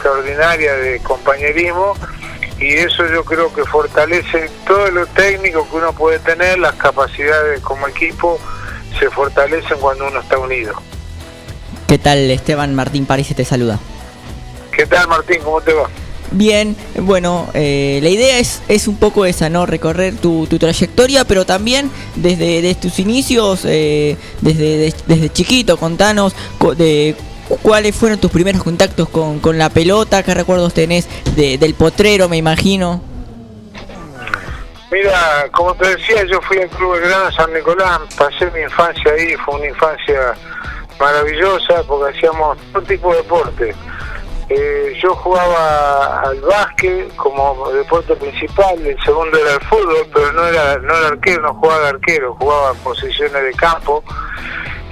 extraordinaria de compañerismo y eso yo creo que fortalece todo lo técnico que uno puede tener, las capacidades como equipo se fortalecen cuando uno está unido. ¿Qué tal Esteban Martín París te saluda? ¿Qué tal Martín? ¿Cómo te va? Bien, bueno, eh, la idea es, es un poco esa, ¿no? Recorrer tu, tu trayectoria, pero también desde, desde tus inicios, eh, desde, desde chiquito, contanos de cuáles fueron tus primeros contactos con, con la pelota, qué recuerdos tenés del potrero, me imagino. Mira, como te decía, yo fui al Club Gran San Nicolás, pasé mi infancia ahí, fue una infancia maravillosa porque hacíamos todo tipo de deporte eh, yo jugaba al básquet como deporte principal, el segundo era el fútbol, pero no era, no era arquero, no jugaba de arquero, jugaba en posiciones de campo.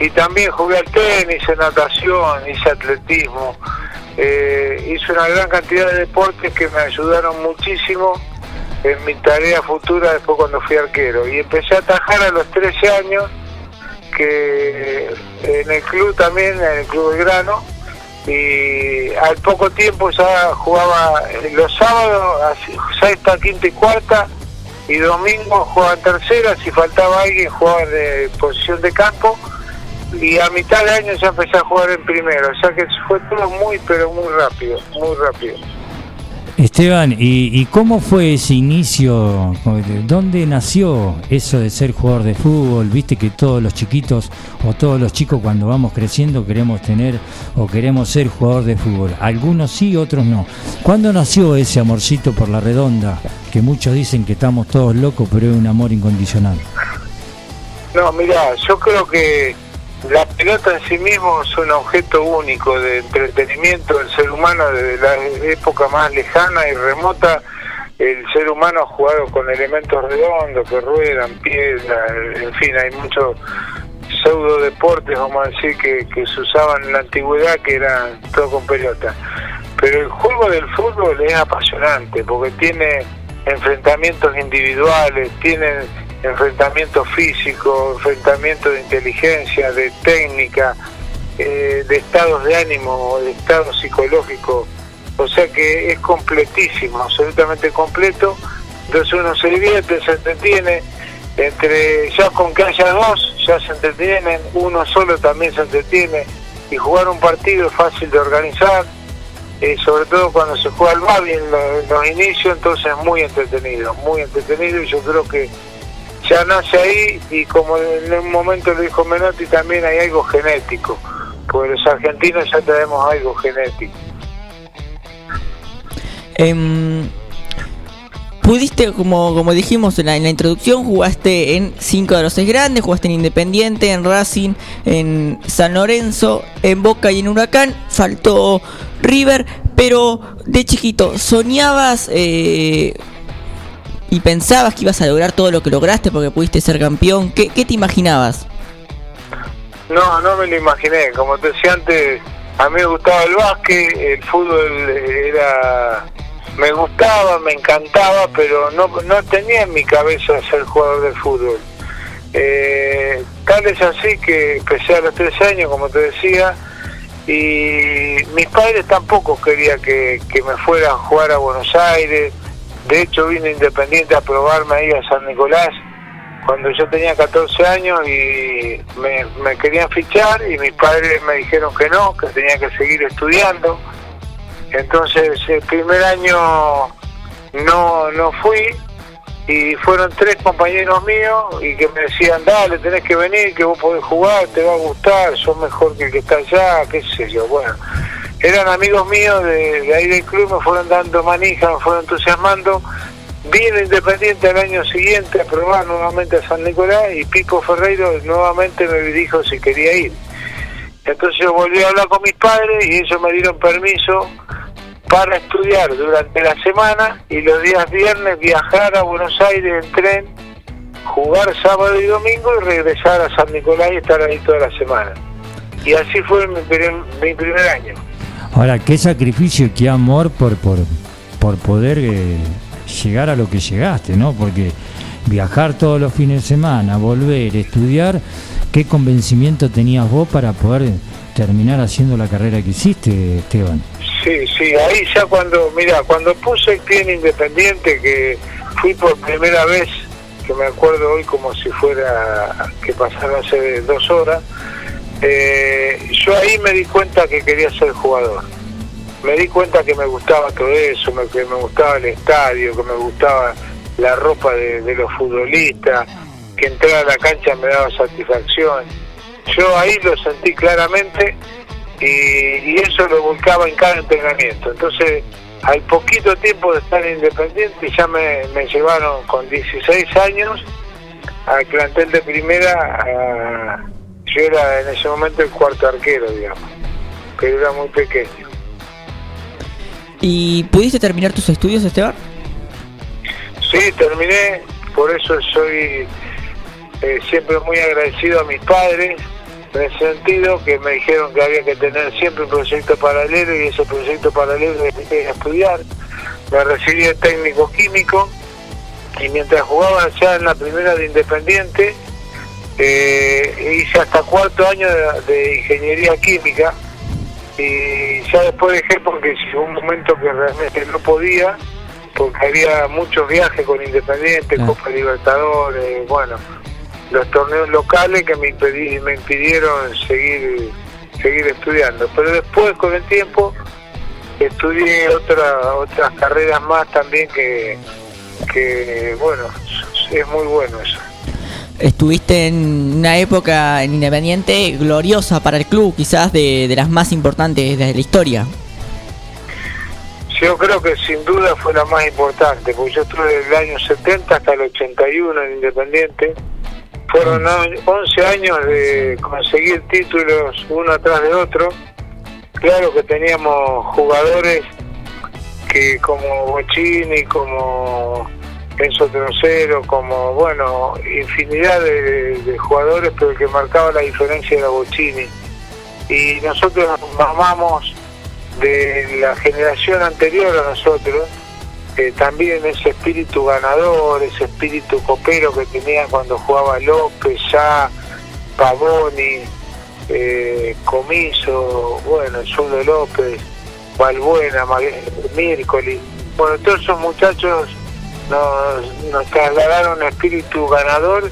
Y también jugué al tenis, en natación, hice atletismo. Eh, hice una gran cantidad de deportes que me ayudaron muchísimo en mi tarea futura después cuando fui arquero. Y empecé a atajar a los 13 años, que en el club también, en el Club de Grano, y al poco tiempo ya jugaba los sábados, sexta, quinta y cuarta, y domingo jugaba tercera, si faltaba alguien jugaba de posición de campo, y a mitad de año ya empecé a jugar en primero, o sea que fue todo muy, pero muy rápido, muy rápido. Esteban, ¿y, cómo fue ese inicio? ¿Dónde nació eso de ser jugador de fútbol? Viste que todos los chiquitos o todos los chicos cuando vamos creciendo queremos tener o queremos ser jugador de fútbol. Algunos sí, otros no. ¿Cuándo nació ese amorcito por la redonda? Que muchos dicen que estamos todos locos, pero es un amor incondicional. No, mira, yo creo que la pelota en sí mismo es un objeto único de entretenimiento del ser humano desde la época más lejana y remota. El ser humano ha jugado con elementos redondos que ruedan, piedras, en fin, hay muchos pseudo deportes, vamos a decir, que, que se usaban en la antigüedad que eran todo con pelota. Pero el juego del fútbol es apasionante porque tiene enfrentamientos individuales, tiene enfrentamiento físico, enfrentamiento de inteligencia, de técnica, eh, de estados de ánimo, de estado psicológico. O sea que es completísimo, absolutamente completo. Entonces uno se divierte, se entretiene. Entre ya con que haya dos, ya se entretienen, uno solo también se entretiene. Y jugar un partido es fácil de organizar, eh, sobre todo cuando se juega al Babi en los inicios, entonces es muy entretenido, muy entretenido y yo creo que ya nace ahí y como en un momento lo dijo Menotti, también hay algo genético, porque los argentinos ya tenemos algo genético. Em, pudiste, como, como dijimos en la, introducción, jugaste en cinco de los seis grandes, jugaste en Independiente, en Racing, en San Lorenzo, en Boca y en Huracán, faltó River, pero de chiquito, ¿soñabas eh, y pensabas que ibas a lograr todo lo que lograste porque pudiste ser campeón. ¿Qué, te imaginabas? No, no me lo imaginé. Como te decía antes, a mí me gustaba el básquet, el fútbol era... Me gustaba, me encantaba, pero no, no tenía en mi cabeza ser jugador de fútbol. Eh, tal es así que empecé a los tres años, como te decía, y mis padres tampoco querían que, que me fueran a jugar a Buenos Aires de hecho, vino Independiente a probarme ahí a San Nicolás cuando yo tenía 14 años y me, querían fichar y mis padres me dijeron que no, que tenía que seguir estudiando. Entonces, el primer año no, no fui y fueron tres compañeros míos y que me decían, dale, tenés que venir, que vos podés jugar, te va a gustar, sos mejor que el que está allá, qué sé yo. Bueno, eran amigos míos de, ahí del club, me fueron dando manija, me fueron entusiasmando. Vino Independiente el año siguiente a probar nuevamente a San Nicolás y Pico Ferreiro nuevamente me dijo si quería ir. Entonces yo volví a hablar con mis padres y ellos me dieron permiso para estudiar durante la semana y los días viernes viajar a Buenos Aires en tren, jugar sábado y domingo y regresar a San Nicolás y estar ahí toda la semana. Y así fue mi primer año. Ahora, qué sacrificio y qué amor por, por, por poder eh, llegar a lo que llegaste, ¿no? Porque viajar todos los fines de semana, volver, estudiar, ¿qué convencimiento tenías vos para poder terminar haciendo la carrera que hiciste, Esteban? Sí, sí, ahí ya cuando, mira, cuando puse el pie en Independiente, que fui por primera vez, que me acuerdo hoy como si fuera que pasaron hace dos horas, eh, yo ahí me di cuenta que quería ser jugador. Me di cuenta que me gustaba todo eso, que me gustaba el estadio, que me gustaba la ropa de, los futbolistas, que entrar a la cancha me daba satisfacción. Yo ahí lo sentí claramente y, eso lo volcaba en cada entrenamiento. Entonces, al poquito tiempo de estar independiente, ya me, me llevaron con 16 años al plantel de primera a yo era en ese momento el cuarto arquero, digamos, pero era muy pequeño. ¿Y pudiste terminar tus estudios, Esteban? Sí, terminé, por eso soy eh, siempre muy agradecido a mis padres, en el sentido que me dijeron que había que tener siempre un proyecto paralelo y ese proyecto paralelo era estudiar. Me recibí de técnico químico y mientras jugaba ya en la primera de Independiente, eh, hice hasta cuarto año de, ingeniería química y ya después dejé porque llegó un momento que realmente no podía porque había muchos viajes con Independiente, ah. Copa Libertadores, bueno, los torneos locales que me, me impidieron seguir seguir estudiando. Pero después con el tiempo estudié otra, otras carreras más también que, que bueno, es muy bueno eso estuviste en una época en Independiente gloriosa para el club, quizás de, las más importantes de la historia. Yo creo que sin duda fue la más importante, porque yo estuve desde el año 70 hasta el 81 en Independiente. Fueron 11 años de conseguir títulos uno atrás de otro. Claro que teníamos jugadores que como Bochini, como Enzo Trocero, como, bueno, infinidad de, jugadores, pero el que marcaba la diferencia era Bocini. Y nosotros mamamos de la generación anterior a nosotros, eh, también ese espíritu ganador, ese espíritu copero que tenía cuando jugaba López, ya Pavoni, eh, Comiso, bueno, el López, Balbuena, Mircoli, bueno, todos esos muchachos nos, nos trasladaron espíritu ganador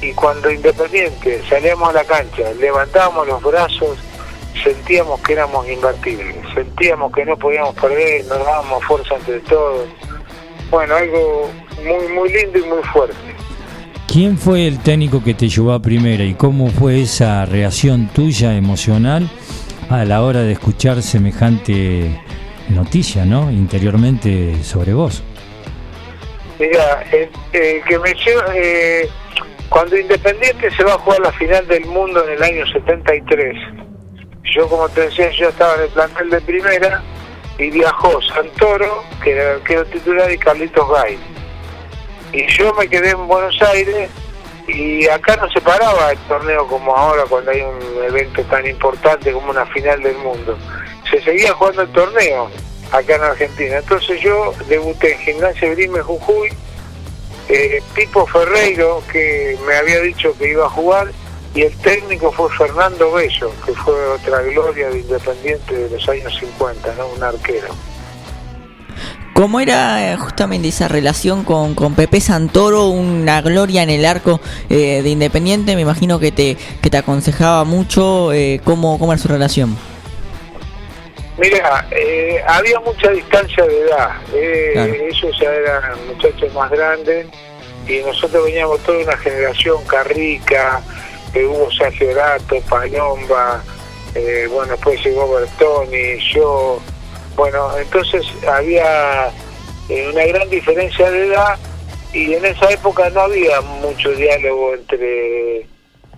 y cuando Independiente salíamos a la cancha, levantábamos los brazos, sentíamos que éramos imbatibles, sentíamos que no podíamos perder, nos dábamos fuerza entre todos. Bueno, algo muy, muy lindo y muy fuerte. ¿Quién fue el técnico que te llevó a primera y cómo fue esa reacción tuya emocional a la hora de escuchar semejante noticia, ¿no? Interiormente sobre vos. Mira, el, que me eh, cuando Independiente se va a jugar la final del mundo en el año 73, yo como te decía, yo estaba en el plantel de primera y viajó Santoro, que era el arquero titular, y Carlitos Gay. Y yo me quedé en Buenos Aires y acá no se paraba el torneo como ahora cuando hay un evento tan importante como una final del mundo. Se seguía jugando el torneo acá en Argentina. Entonces yo debuté en Gimnasia Grime Jujuy, eh, Pipo Ferreiro, que me había dicho que iba a jugar, y el técnico fue Fernando Bello, que fue otra gloria de Independiente de los años 50, ¿no? un arquero. ¿Cómo era eh, justamente esa relación con, con Pepe Santoro, una gloria en el arco eh, de Independiente? Me imagino que te, que te aconsejaba mucho. Eh, ¿cómo, ¿Cómo era su relación? Mira, eh, había mucha distancia de edad. Eh, Ellos ya eran muchachos más grandes y nosotros veníamos toda una generación, Carrica, eh, Hugo Sergio Gato, Palomba, eh, bueno, después llegó Bertoni, yo. Bueno, entonces había una gran diferencia de edad y en esa época no había mucho diálogo entre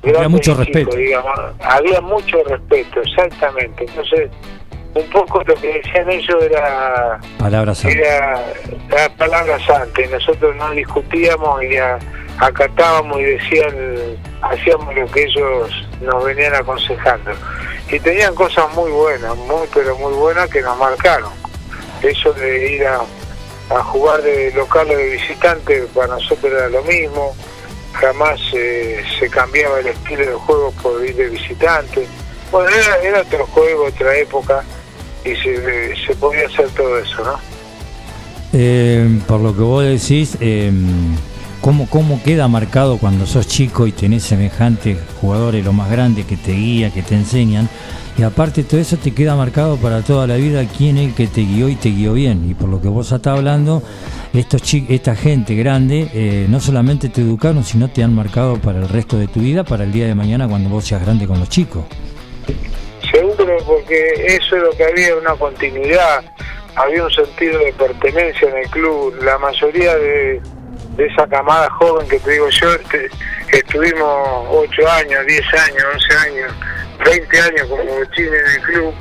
había mucho respeto digamos. había mucho respeto exactamente entonces un poco lo que decían ellos era palabras era, era palabras antes nosotros no discutíamos y acatábamos y decían hacíamos lo que ellos nos venían aconsejando. Y tenían cosas muy buenas muy pero muy buenas que nos marcaron. Eso de ir a, a jugar de local o de visitante, para nosotros era lo mismo, jamás eh, se cambiaba el estilo de juego por ir de visitante. Bueno, era, era otro juego, otra época, y se, se podía hacer todo eso, ¿no? Eh, por lo que vos decís, eh, ¿cómo, ¿cómo queda marcado cuando sos chico y tenés semejantes jugadores, lo más grande que te guía, que te enseñan? Y aparte todo eso te queda marcado para toda la vida quién es el que te guió y te guió bien. Y por lo que vos estás hablando, estos esta gente grande eh, no solamente te educaron, sino te han marcado para el resto de tu vida, para el día de mañana cuando vos seas grande con los chicos. Porque eso es lo que había, una continuidad había un sentido de pertenencia en el club. La mayoría de, esa camada joven que te digo yo, este, estuvimos 8 años, 10 años, 11 años, 20 años como bochines en el club,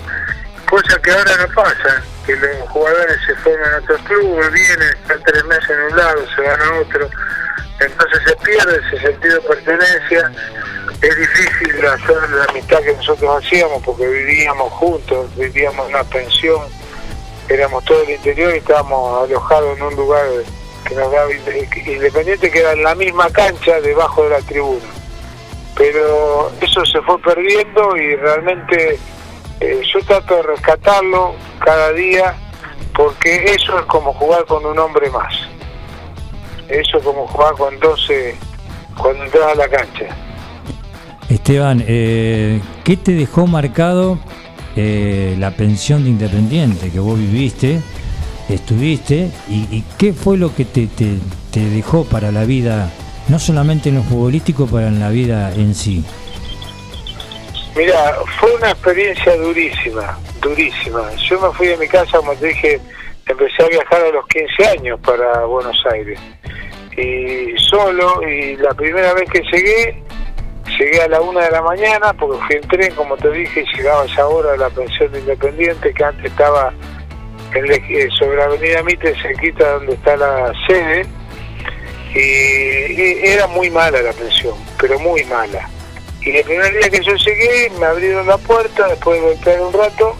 cosa que ahora no pasa, que los jugadores se forman a otros clubes, vienen, están tres meses en un lado, se van a otro, entonces se pierde ese sentido de pertenencia. Es difícil hacer la amistad que nosotros hacíamos porque vivíamos juntos, vivíamos en una pensión éramos todo el interior y estábamos alojados en un lugar que nos daba independiente que era en la misma cancha debajo de la tribuna. Pero eso se fue perdiendo y realmente eh, yo trato de rescatarlo cada día porque eso es como jugar con un hombre más. Eso es como jugar con 12 cuando entras a la cancha Esteban, eh, ¿qué te dejó marcado eh, la pensión de Independiente que vos viviste, estuviste, y, qué fue lo que te, te, dejó para la vida, no solamente en lo futbolístico, pero en la vida en sí. Mira, fue una experiencia durísima, durísima. Yo me fui de mi casa, como te dije, empecé a viajar a los 15 años para Buenos Aires. Y solo, y la primera vez que llegué, Llegué a la una de la mañana porque fui en tren, como te dije, y llegaba a esa hora a la pensión de Independiente que antes estaba sobre la avenida Mitre, cerquita donde está la sede. Y, era muy mala la pensión, pero muy mala. Y el primer día que yo llegué, me abrieron la puerta después de golpear un rato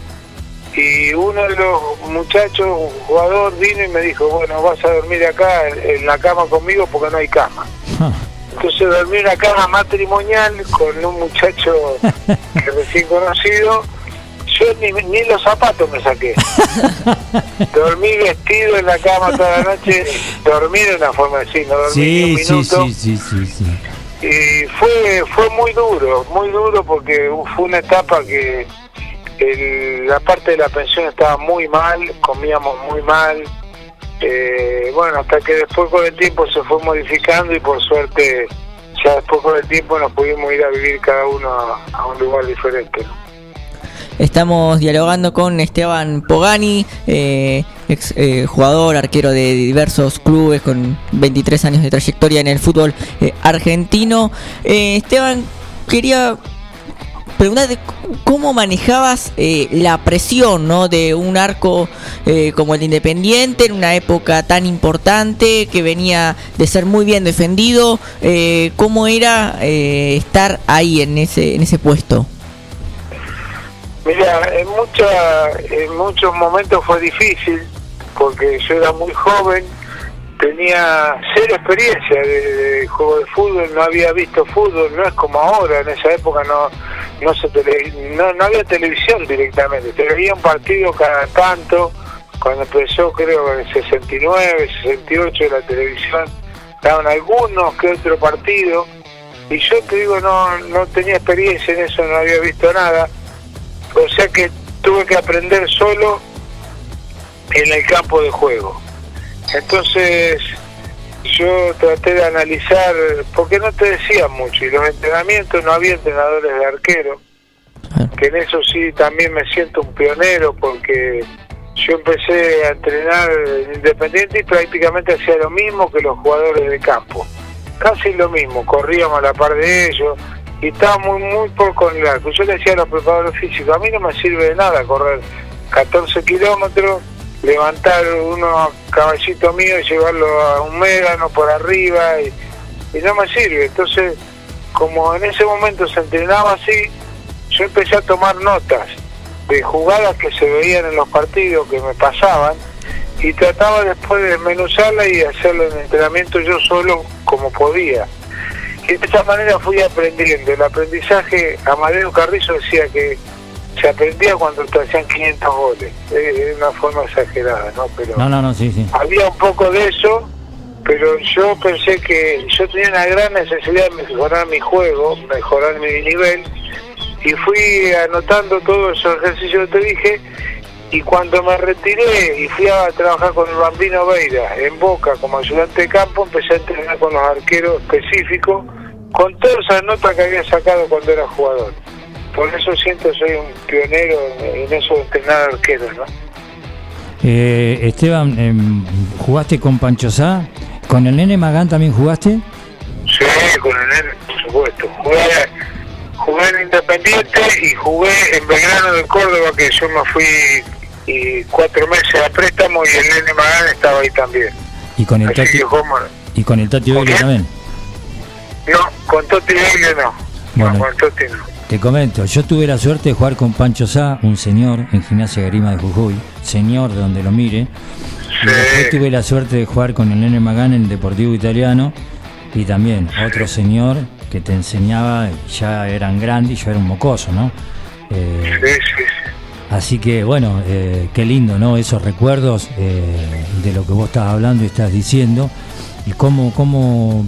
y uno de los muchachos, un jugador, vino y me dijo, bueno, vas a dormir acá en la cama conmigo porque no hay cama. Ah. Entonces dormí en una cama matrimonial con un muchacho que recién conocido. Yo ni, ni los zapatos me saqué. dormí vestido en la cama toda la noche. Dormí de una forma así, no dormí sí, un minuto. Sí, sí, sí, sí, Y fue, fue muy duro, muy duro porque fue una etapa que la parte de la pensión estaba muy mal, comíamos muy mal eh, bueno, hasta que después con el tiempo se fue modificando y por suerte ya después con el tiempo nos pudimos ir a vivir cada uno a, un lugar diferente. Estamos dialogando con Esteban Pogani, eh, ex eh, jugador, arquero de diversos clubes con 23 años de trayectoria en el fútbol argentino. Esteban, quería preguntarte cómo manejabas eh, la presión ¿no? de un arco eh, como el de Independiente en una época tan importante que venía de ser muy bien defendido. Eh, ¿Cómo era estar ahí en ese, en ese puesto? Mira, en, mucha, en muchos momentos fue difícil porque yo era muy joven, tenía cero experiencia de, juego de fútbol, no había visto fútbol, no es como ahora, en esa época no no se no, había televisión directamente, te veía un partido cada tanto, cuando empezó creo en el 69, 68 la televisión, daban algunos que otro partido, y yo te digo, no, no tenía experiencia en eso, no había visto nada, o sea que tuve que aprender solo en el campo de juego. Entonces, yo traté de analizar, porque no te decían mucho, y los entrenamientos no había entrenadores de arquero, que en eso sí también me siento un pionero, porque yo empecé a entrenar independiente y prácticamente hacía lo mismo que los jugadores de campo, casi lo mismo, corríamos a la par de ellos, y estaba muy, muy poco en el arco. Yo le decía a los preparadores físicos, a mí no me sirve de nada correr 14 kilómetros levantar unos caballitos míos y llevarlo a un médano por arriba y, no me sirve. Entonces, como en ese momento se entrenaba así, yo empecé a tomar notas de jugadas que se veían en los partidos que me pasaban y trataba después de desmenuzarla y hacerlo en entrenamiento yo solo como podía. Y de esta manera fui aprendiendo. El aprendizaje, Amadeo Carrizo decía que se aprendía cuando te hacían 500 goles. de una forma exagerada, ¿no? Pero no, no, no, sí, sí. había un poco de eso, pero yo pensé que yo tenía una gran necesidad de mejorar mi juego, mejorar mi nivel, y fui anotando todos esos ejercicios que te dije, y cuando me retiré y fui a trabajar con el Bambino Veira en Boca como ayudante de campo, empecé a entrenar con los arqueros específicos, con todas esas notas que había sacado cuando era jugador. Por eso siento que soy un pionero en eso de entrenar arqueros, ¿no? Eh, Esteban, em, ¿jugaste con Pancho Sá? ¿Con el nene Magán también jugaste? Sí, con el nene, por supuesto. Jugué, jugué en Independiente y jugué en Belgrano de Córdoba, que yo me fui y cuatro meses a préstamo y el nene Magán estaba ahí también. ¿Y con el Así Tati, y con el Tati ¿Con Vélez también? No, con Toti Baile no. Bueno. No, con Toti no. Te comento, yo tuve la suerte de jugar con Pancho Sá, un señor en Gimnasia Grima de Jujuy, señor de donde lo mire. Y después tuve la suerte de jugar con el nene Magán en el Deportivo Italiano y también otro señor que te enseñaba, ya eran grandes y yo era un mocoso, ¿no? Eh, Sí, sí, sí. Así que bueno, eh, qué lindo, ¿no? Esos recuerdos eh, de lo que vos estás hablando y estás diciendo y cómo, cómo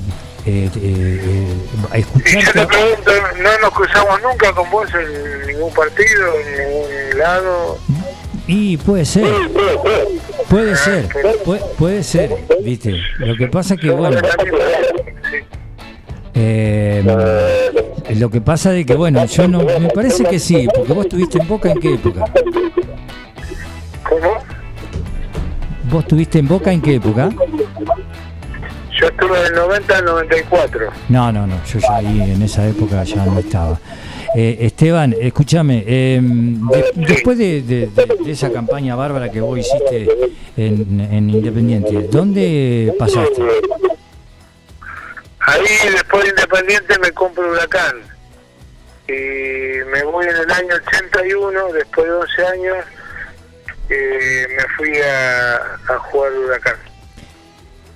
eh, eh, eh, yo te pregunto, no nos cruzamos nunca con vos en ningún partido, en ningún lado. Y puede ser, puede ser, puede, puede ser, ¿viste? Lo que pasa que, bueno, eh, lo que pasa de que, bueno, yo no, me parece que sí, porque vos estuviste en Boca en qué época? ¿Cómo? ¿Vos estuviste en Boca en qué época? Yo estuve del 90 al 94. No, no, no, yo ya ahí en esa época ya no estaba. Eh, Esteban, escúchame, eh, de- después de, de- esa campaña bárbara que vos hiciste en, en Independiente, ¿dónde pasaste? Ahí después de Independiente me compro Huracán. Y me voy en el año 81, después de 11 años, eh, me fui a, a jugar Huracán.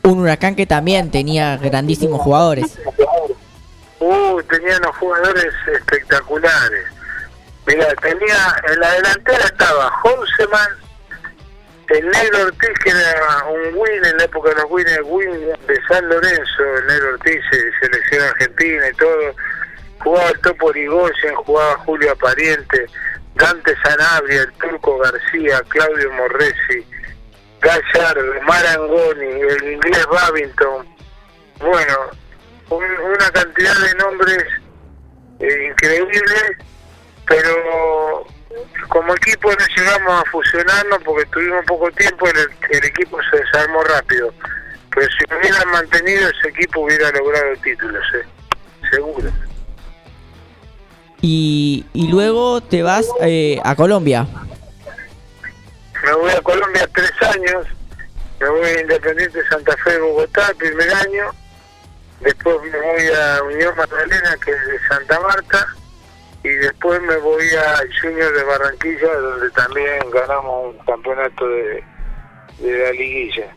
Un huracán que también tenía grandísimos jugadores. Uh, tenía unos jugadores espectaculares. Mira, tenía, en la delantera estaba Houseman, el negro Ortiz, que era un win en la época de los win, win de San Lorenzo, el negro Ortiz, eh, selección argentina y todo. Jugaba el Topo Rigoyen, jugaba Julio Apariente, Dante Sanabria, el Turco García, Claudio Morresi, Gallardo, Marangoni, el inglés Babington. Bueno, un- una cantidad de nombres eh, increíbles, pero como equipo no llegamos a fusionarnos porque tuvimos poco tiempo el, el equipo se desarmó rápido. Pero si hubieran mantenido ese equipo hubiera logrado títulos, eh, seguro. Y, y luego te vas eh, a Colombia. Me voy a Colombia tres años, me voy a Independiente Santa Fe de Bogotá primer año, después me voy a Unión Magdalena que es de Santa Marta. Y después me voy a Junior de Barranquilla donde también ganamos un campeonato de, de la liguilla.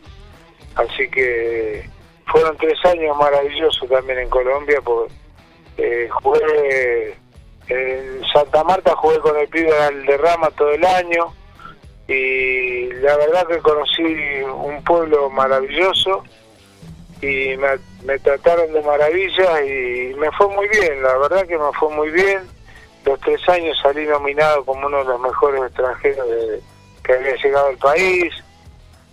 Así que fueron tres años maravillosos también en Colombia porque eh, jugué en Santa Marta, jugué con el pibe Alderrama todo el año y la verdad que conocí un pueblo maravilloso y me, trataron de maravilla y me fue muy bien, la verdad que me fue muy bien. Los tres años salí nominado como uno de los mejores extranjeros de- que había llegado al país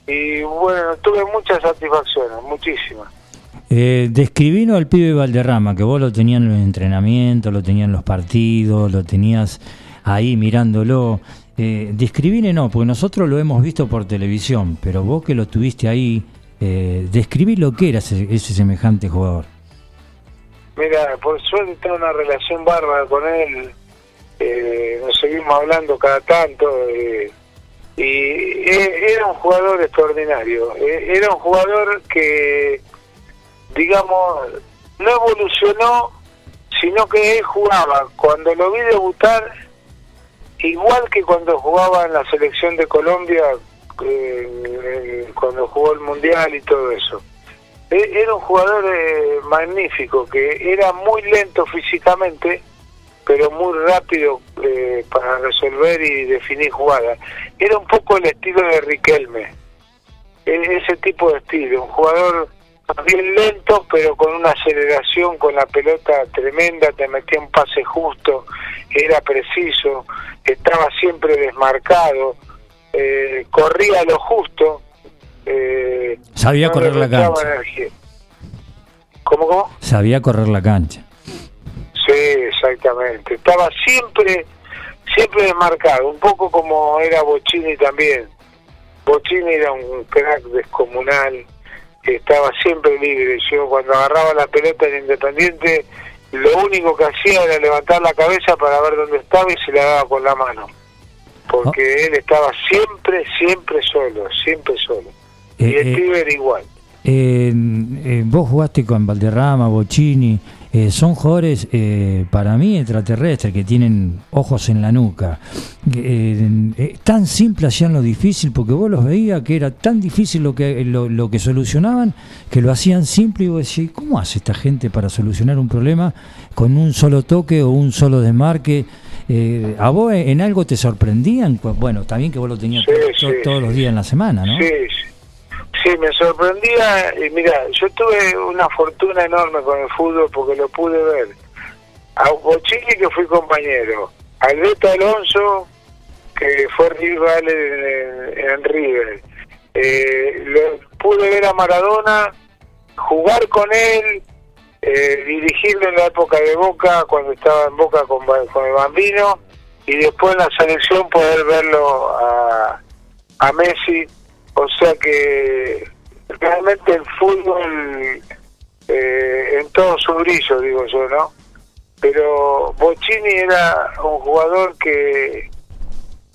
y bueno, tuve muchas satisfacciones, muchísimas. Eh, describino al pibe Valderrama, que vos lo tenías en los entrenamientos, lo tenías en los partidos, lo tenías ahí mirándolo. Eh, describine no, porque nosotros lo hemos visto por televisión, pero vos que lo tuviste ahí, eh, describí lo que era ese, semejante jugador. Mira, por suerte tengo una relación bárbara con él. eh, nos seguimos hablando cada tanto. eh, y e- era un jugador extraordinario. eh, era un jugador que, digamos, no evolucionó, sino que él jugaba. Cuando lo vi debutar, igual que cuando jugaba en la selección de Colombia, eh, cuando jugó el Mundial y todo eso. E- Era un jugador eh, magnífico, que era muy lento físicamente, pero muy rápido eh, para resolver y definir jugadas. Era un poco el estilo de Riquelme, e- ese tipo de estilo, un jugador bien lento, pero con una aceleración con la pelota tremenda, te metía un pase justo, era preciso, estaba siempre desmarcado, eh, corría lo justo. Eh, Sabía no correr la cancha. energía. ¿Cómo, cómo? Sabía correr la cancha. Sí, exactamente. Estaba siempre, siempre desmarcado, un poco como era Bocini también. Bocini era un crack descomunal, estaba siempre libre. Yo cuando agarraba la pelota en Independiente, lo único que hacía era levantar la cabeza para ver dónde estaba y se la daba con la mano. Porque él estaba siempre, siempre solo, siempre solo. y Eh, el eh, pibe era igual. Eh, eh, vos jugaste con Valderrama, Bocini, eh, son jugadores eh, para mí extraterrestres que tienen ojos en la nuca. Eh, eh, tan simple hacían lo difícil porque vos los veías que era tan difícil lo que lo, lo que solucionaban que lo hacían simple y vos decís, ¿cómo hace esta gente para solucionar un problema con un solo toque o un solo desmarque? Eh, ¿A vos en algo te sorprendían? Pues, Bueno, también que vos lo tenías Sí, to- sí, todos los días en la semana, ¿no? Sí, sí. Me sorprendía. Y mira, yo tuve una fortuna enorme con el fútbol porque lo pude ver. A Bochini, que fui compañero. A Alberto Alonso, que fue rival en, River. Eh, lo- pude ver a Maradona, jugar con él, eh, dirigirlo en la época de Boca, cuando estaba en Boca con, con el Bambino, y después en la selección poder verlo a, a Messi. O sea que realmente el fútbol eh, en todo su brillo, digo yo, ¿no? Pero Bocini era un jugador que,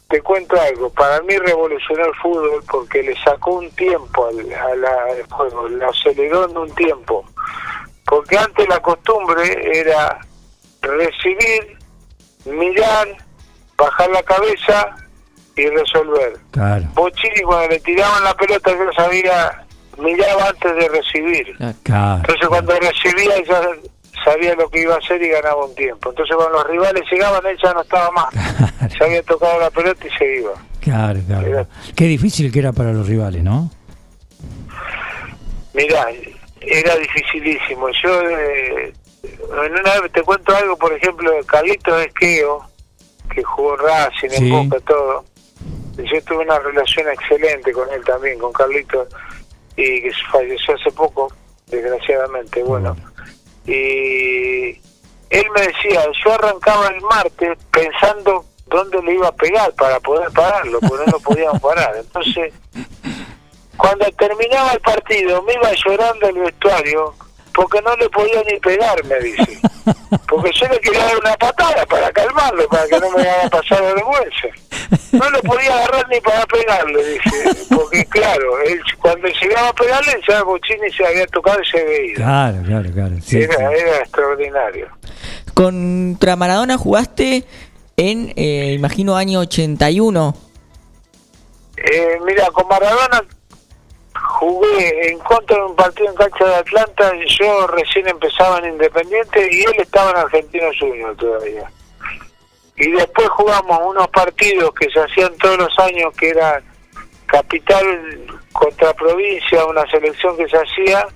te cuento algo, para mí revolucionó el fútbol porque le sacó un tiempo al, a la- al juego, lo aceleró en un tiempo. Porque antes la costumbre era recibir, mirar, bajar la cabeza y resolver. Claro. Bochini cuando le tiraban la pelota yo sabía, miraba antes de recibir. Claro. Entonces cuando recibía ya sabía lo que iba a hacer y ganaba un tiempo. Entonces cuando los rivales llegaban él ya no estaba más. Se había tocado la pelota y se iba. Claro, claro. Era- Qué difícil que era para los rivales, ¿no? Mirá, era dificilísimo. Yo eh, en una vez te cuento algo, por ejemplo, de Carlitos Esqueo, que jugó en Racing, Sí. en Boca, todo. Yo tuve una relación excelente con él también, con Carlitos, y que falleció hace poco, desgraciadamente. Bueno, y él me decía, yo arrancaba el martes pensando dónde le iba a pegar para poder pararlo, porque no lo podíamos parar. Entonces, cuando terminaba el partido, me iba llorando al vestuario porque no le podía ni pegar, me dice. Porque yo le quería dar una patada para calmarlo, para que no me haga pasar vergüenza. No lo podía agarrar ni para pegarle, dice. Porque claro, él, cuando llegaba a pegarle, ya Bochini se había tocado y se veía. Claro, claro, claro. Sí, era, sí. era extraordinario. Contra Maradona jugaste en, eh, imagino, año 81. Eh, mira, con Maradona jugué en contra de un partido en cancha de Atlanta y yo recién empezaba en Independiente y él estaba en Argentino Junior todavía. Y después jugamos unos partidos que se hacían todos los años, que era capital contra provincia, una selección que se hacía,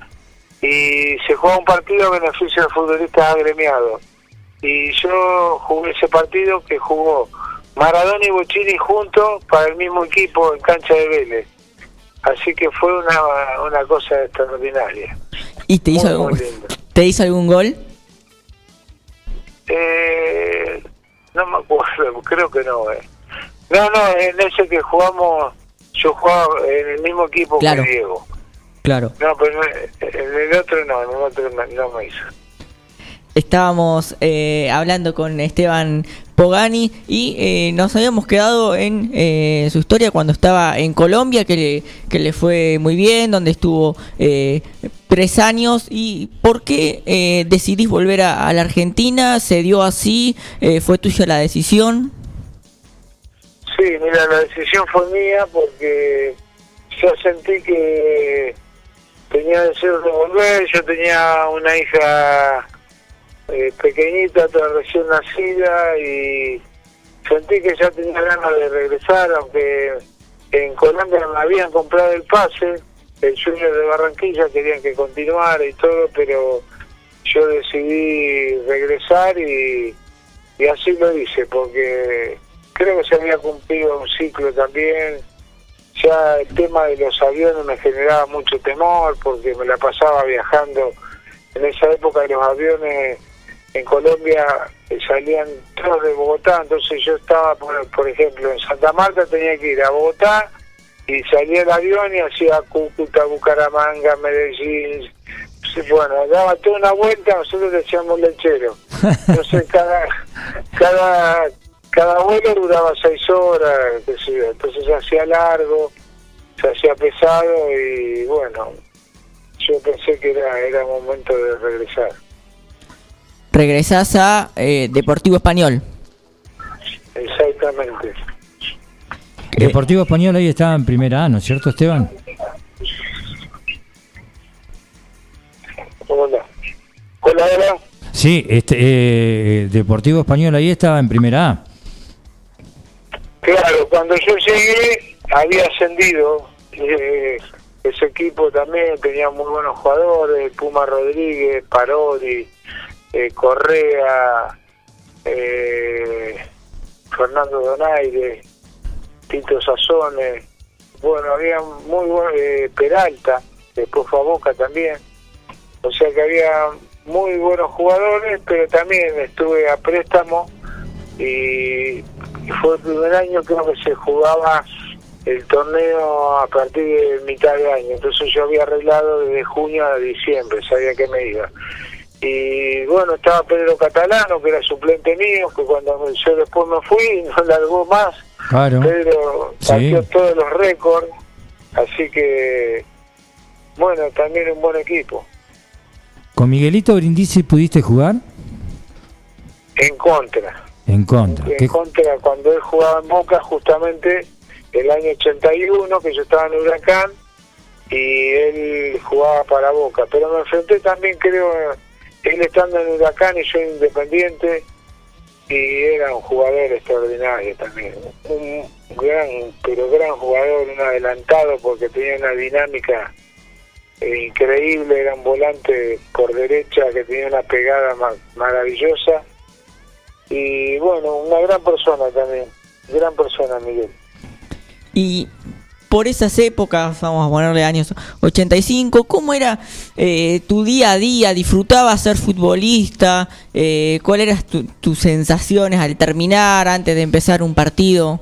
y se jugaba un partido a beneficio de futbolistas agremiados. Y yo jugué ese partido que jugó Maradona y Bochini juntos para el mismo equipo en cancha de Vélez. Así que fue una, una cosa extraordinaria. ¿Y te hizo, algún. ¿te hizo algún gol? Eh, no me acuerdo, creo que no. Eh. No, no, en ese que jugamos, yo jugaba en el mismo equipo Claro. que Diego. Claro. No, pero en el otro no, en el otro no, no me hizo. Estábamos eh, hablando con Esteban Pogani y eh, nos habíamos quedado en eh, su historia cuando estaba en Colombia, que le, que le fue muy bien, donde estuvo eh, tres años. ¿Y por qué eh, decidís volver a, la Argentina? ¿Se dio así? Eh, ¿Fue tuya la decisión? Sí, mira, la decisión fue mía porque ya sentí que tenía deseo de volver, yo tenía una hija eh, pequeñita, toda recién nacida y sentí que ya tenía ganas de regresar, aunque en Colombia me habían comprado el pase, el Junior de Barranquilla querían que continuara y todo, pero yo decidí regresar y, así lo hice, porque creo que se había cumplido un ciclo también. Ya el tema de los aviones me generaba mucho temor porque me la pasaba viajando. En esa época los aviones en Colombia salían todos de Bogotá, entonces yo estaba, por, por ejemplo, en Santa Marta tenía que ir a Bogotá y salía el avión y hacía Cúcuta, Bucaramanga, Medellín. Sí, Bueno, daba toda una vuelta, nosotros decíamos lechero. Entonces cada, cada, cada vuelo duraba seis horas, entonces se hacía largo, se hacía pesado y bueno, yo pensé que era, era momento de regresar. Regresás a eh, Deportivo Español. Exactamente. Deportivo Español ahí estaba en primera A, ¿no es cierto, Esteban? Hola. Hola, hola. Sí, este, eh, Deportivo Español ahí estaba en primera A. Claro, cuando yo llegué había ascendido eh, ese equipo también, tenía muy buenos jugadores, Puma Rodríguez, Parodi, eh, Correa, eh, Fernando Donaire, Tito Sazone, bueno, había muy buen, eh, Peralta, después fue a Boca también, o sea que había muy buenos jugadores, pero también estuve a préstamo y fue el primer año creo que se jugaba el torneo a partir de mitad de año, entonces yo había arreglado desde junio a diciembre, sabía que me iba. Y bueno, estaba Pedro Catalano, que era suplente mío, que cuando yo después me fui, no largó más. Claro. Pedro Sí. batió todos los récords, así que, bueno, también un buen equipo. ¿Con Miguelito Brindisi pudiste jugar? En contra. En contra. En ¿Qué- contra, cuando él jugaba en Boca, justamente el año 81, que yo estaba en Huracán, y él jugaba para Boca. Pero me enfrenté también, creo, él estando en Huracán y yo en Independiente, y era un jugador extraordinario también. Un gran, pero gran jugador, un adelantado, porque tenía una dinámica eh, increíble, era un volante por derecha que tenía una pegada ma- maravillosa y bueno, una gran persona también, gran persona Miguel. Y por esas épocas, vamos a ponerle años 85, ¿cómo era eh, tu día a día? ¿Disfrutabas ser futbolista? Eh, ¿Cuáles eran tu- tus sensaciones al terminar, antes de empezar un partido?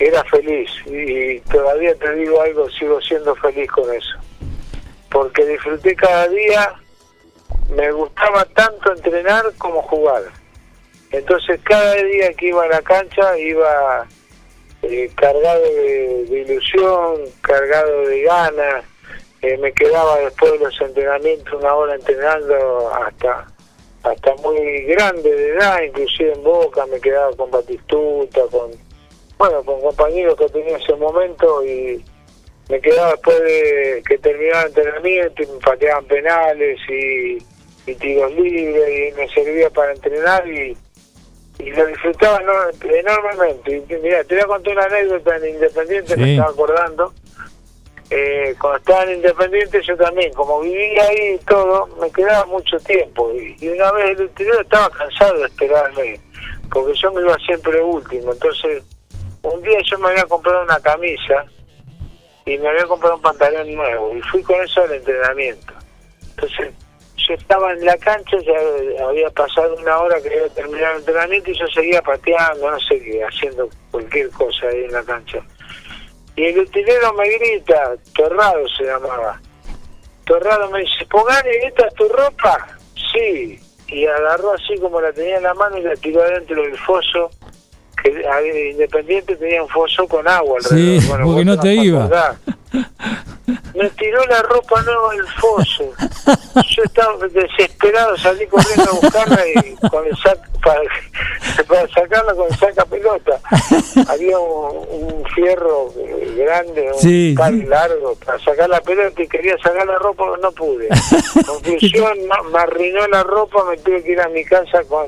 Era feliz y todavía te digo algo, sigo siendo feliz con eso, porque disfruté cada día, me gustaba tanto entrenar como jugar. Entonces cada día que iba a la cancha iba eh, cargado de, ilusión, cargado de ganas, eh, me quedaba después de los entrenamientos una hora entrenando hasta hasta muy grande de edad, inclusive en Boca me quedaba con Batistuta, con bueno, con compañeros que tenía en ese momento y me quedaba después de que terminaba el entrenamiento y me pateaban penales y, y tiros libres y me servía para entrenar y, y lo disfrutaba no- enormemente. Y mira, te voy a contar una anécdota en Independiente, Sí. me estaba acordando. Eh, cuando estaba en Independiente yo también, como vivía ahí y todo, me quedaba mucho tiempo. Y, y una vez el interior estaba cansado de esperarme, porque yo me iba siempre último. Entonces, un día yo me había comprado una camisa y me había comprado un pantalón nuevo y fui con eso al entrenamiento. Entonces, yo estaba en la cancha, ya había pasado una hora que había terminado el entrenamiento y yo seguía pateando, no sé qué, haciendo cualquier cosa ahí en la cancha. Y el utilero me grita, Torrado se llamaba. Torrado me dice, Pogani, ¿esta es tu ropa? Sí. Y agarró así como la tenía en la mano y la tiró adentro del foso. Que Independiente tenía un foso con agua. Sí, alrededor. porque no te iba. Me tiró la ropa nueva al foso. Yo estaba desesperado, salí corriendo a buscarla y con el sac, para, para sacarla con el saca pelota. Había un, fierro grande, un sí, largo para sacar la pelota y quería sacar la ropa, pero no pude. Confusión, me arruinó la ropa, me tuve que ir a mi casa con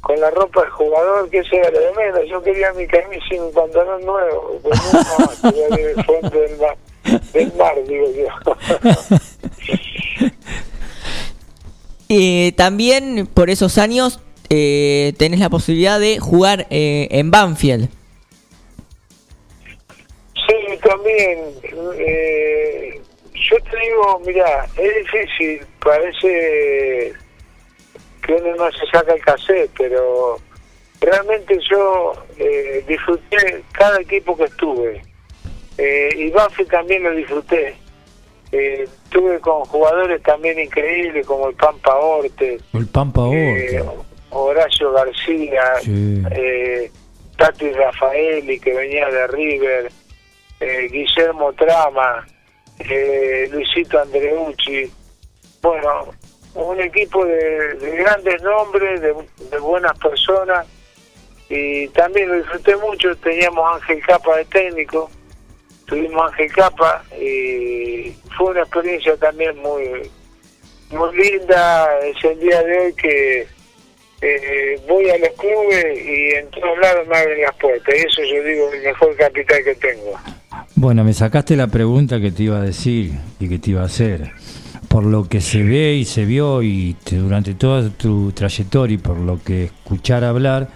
con la ropa del jugador, que eso era lo de menos. Yo quería mi camisa sin pantalón nuevo. Pues no, quería el fondo del mar del mar, digo yo. y también por esos años eh, tenés la posibilidad de jugar eh, en Banfield. Sí, también. Eh, yo te digo, mira, es difícil, parece que uno no se saca el cassette, pero realmente yo eh, disfruté cada equipo que estuve eh, y Buffy también lo disfruté. Eh, estuve con jugadores también increíbles como el Pampa Orte, el Pampa eh, Horacio García, eh, Tati Rafaeli que venía de River, Guillermo Trama, Luisito Andreucci. Bueno, un equipo de, grandes nombres, de, de buenas personas y también lo disfruté mucho. Teníamos Ángel Capa de técnico tuvimos Ángel Capa y fue una experiencia también muy muy linda. Es el día de hoy que eh, voy a los clubes y en todos lados me abren las puertas. Y eso yo digo, el mejor capital que tengo. Bueno, me sacaste la pregunta que te iba a decir y que te iba a hacer. Por lo que se ve y se vio y durante toda tu trayectoria y por lo que escuchar hablar,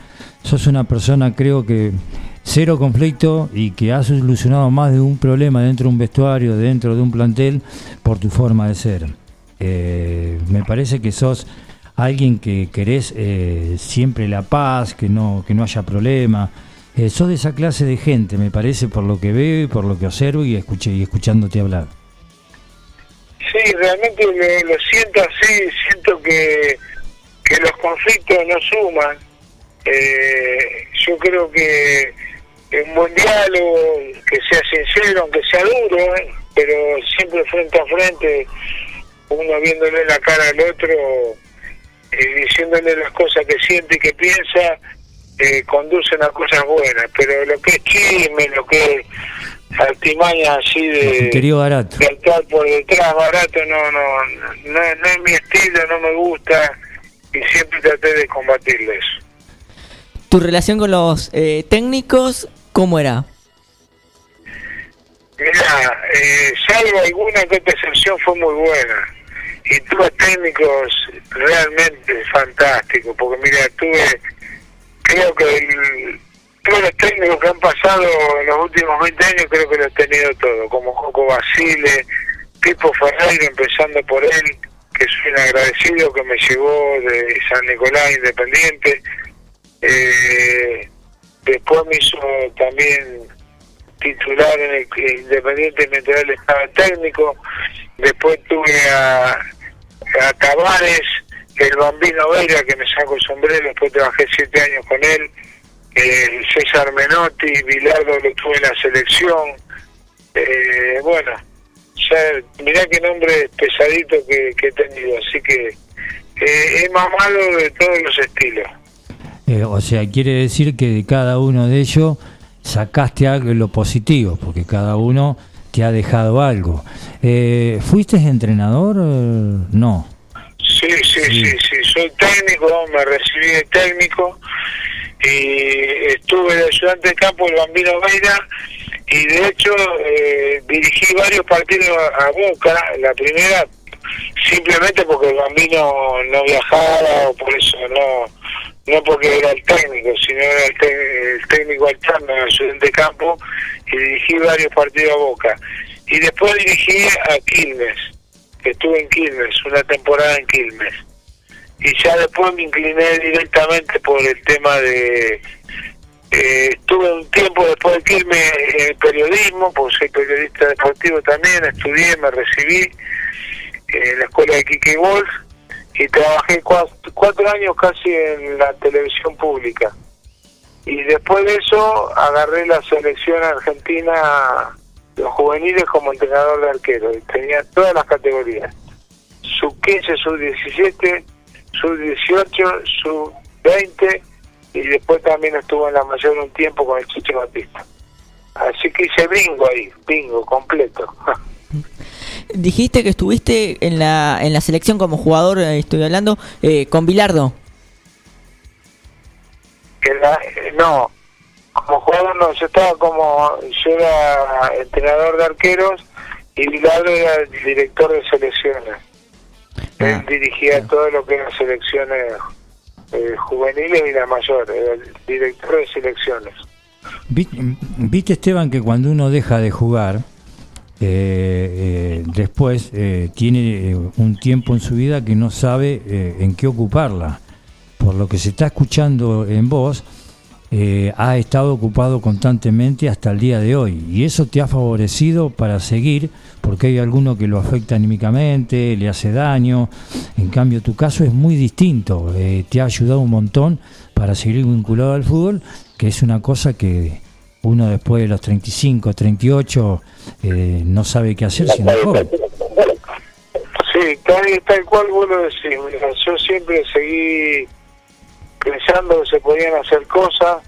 sos una persona creo que cero conflicto y que has solucionado más de un problema dentro de un vestuario, dentro de un plantel, por tu forma de ser. Eh, me parece que sos alguien que querés eh, siempre la paz, que no, que no haya problema. Eh, sos de esa clase de gente, me parece, por lo que veo y por lo que observo y, escuché, y escuchándote hablar. Sí, realmente lo, siento así, siento que, que los conflictos no suman. yo creo que un buen diálogo, que sea sincero, aunque sea duro, ¿eh? pero siempre frente a frente, uno viéndole la cara al otro, eh, diciéndole las cosas que siente y que piensa, eh, conducen a cosas buenas, pero lo que es chisme, lo que es artimaña así de, de actuar por detrás barato, no, no, no, no es mi estilo, no me gusta y siempre traté de combatirle eso. ¿Tu relación con los eh, técnicos ¿Cómo era? Mira, eh, salvo alguna que otra excepción fue muy buena. Y tuve técnicos realmente fantásticos, porque mira, tuve, creo que el, todos los técnicos que han pasado en los últimos 20 años, creo que lo he tenido todo, como Joco Basile, Pipo Ferreira, empezando por él, que soy un agradecido que me llevó de San Nicolás Independiente. Eh, después me hizo también titular en el Independiente mientras estaba técnico, después tuve a, a Tavares, el bambino Vera que me sacó el sombrero, después trabajé siete años con él, eh, César Menotti, Bilardo lo tuve en la selección, eh, bueno, ya mirá qué nombre pesadito que, he tenido, así que eh, he mamado de todos los estilos. Eh, o sea, quiere decir que de cada uno de ellos sacaste algo lo positivo, porque cada uno te ha dejado algo. Eh, ¿Fuiste entrenador? No. Sí, sí, sí, sí, soy técnico, me recibí de técnico y estuve de ayudante de campo el Bambino Veira y de hecho eh, dirigí varios partidos a Boca, la primera simplemente porque el Bambino no viajaba o por eso no no porque era el técnico, sino era el, técnico alterno en de campo y dirigí varios partidos a Boca. Y después dirigí a Quilmes, estuve en Quilmes, una temporada en Quilmes. Y ya después me incliné directamente por el tema de... Eh, estuve un tiempo después de Quilmes en el periodismo, porque soy periodista deportivo también, estudié, me recibí en la escuela de Kike Wolf y trabajé cuatro, años casi en la televisión pública. Y después de eso agarré la selección argentina, los juveniles como entrenador de arquero. Y tenía todas las categorías. Sub 15, sub 17, sub 18, sub 20 y después también estuvo en la mayor un tiempo con el Chicho Batista. Así que hice bingo ahí, bingo completo. Dijiste que estuviste en la, en la selección como jugador, eh, estoy hablando, eh, con Bilardo. La- eh, no, como jugador no, yo estaba como, yo era entrenador de arqueros y Bilardo era el director de selecciones. Ah, Él dirigía todo lo que eran selecciones eh, juveniles y la mayor, era el director de selecciones. Vi- Viste, Esteban, que cuando uno deja de jugar, eh, eh, después eh, tiene un tiempo en su vida que no sabe en qué ocuparla. Por lo que se está escuchando en vos, ha estado ocupado constantemente hasta el día de hoy. Y eso te ha favorecido para seguir, porque hay alguno que lo afecta anímicamente, le hace daño. En cambio, tu caso es muy distinto. te ha ayudado un montón para seguir vinculado al fútbol, que es una cosa que uno después de los 35, 38 eh, no sabe qué hacer siendo joven. Sí, tal, tal cual vos lo decís. Mira, yo siempre seguí pensando que se podían hacer cosas.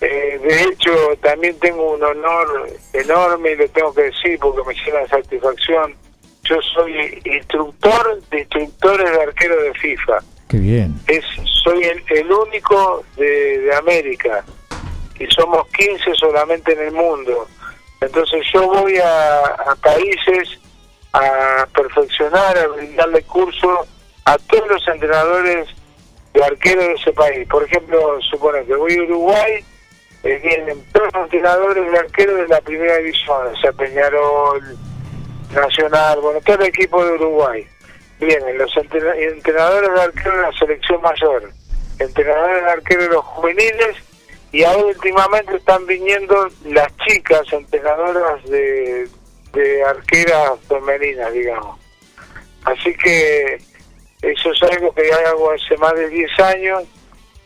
Eh, de hecho, también tengo un honor enorme y lo tengo que decir porque me llena de satisfacción. Yo soy instructor de instructores de arquero de FIFA. Qué bien. Es, soy el, el único de, de América y somos 15 solamente en el mundo. Entonces yo voy a, países a perfeccionar, a brindarle curso a todos los entrenadores de arqueros de ese país. Por ejemplo, supone que voy a Uruguay, eh, vienen todos los entrenadores de arqueros de la primera división, o sea, Peñarol, Nacional, bueno, todo el equipo de Uruguay. Vienen los entrena- entrenadores de arqueros de la selección mayor, entrenadores de arqueros de los juveniles y ahora últimamente están viniendo las chicas entrenadoras de, de arqueras femeninas, digamos. Así que eso es algo que ya hago hace más de 10 años,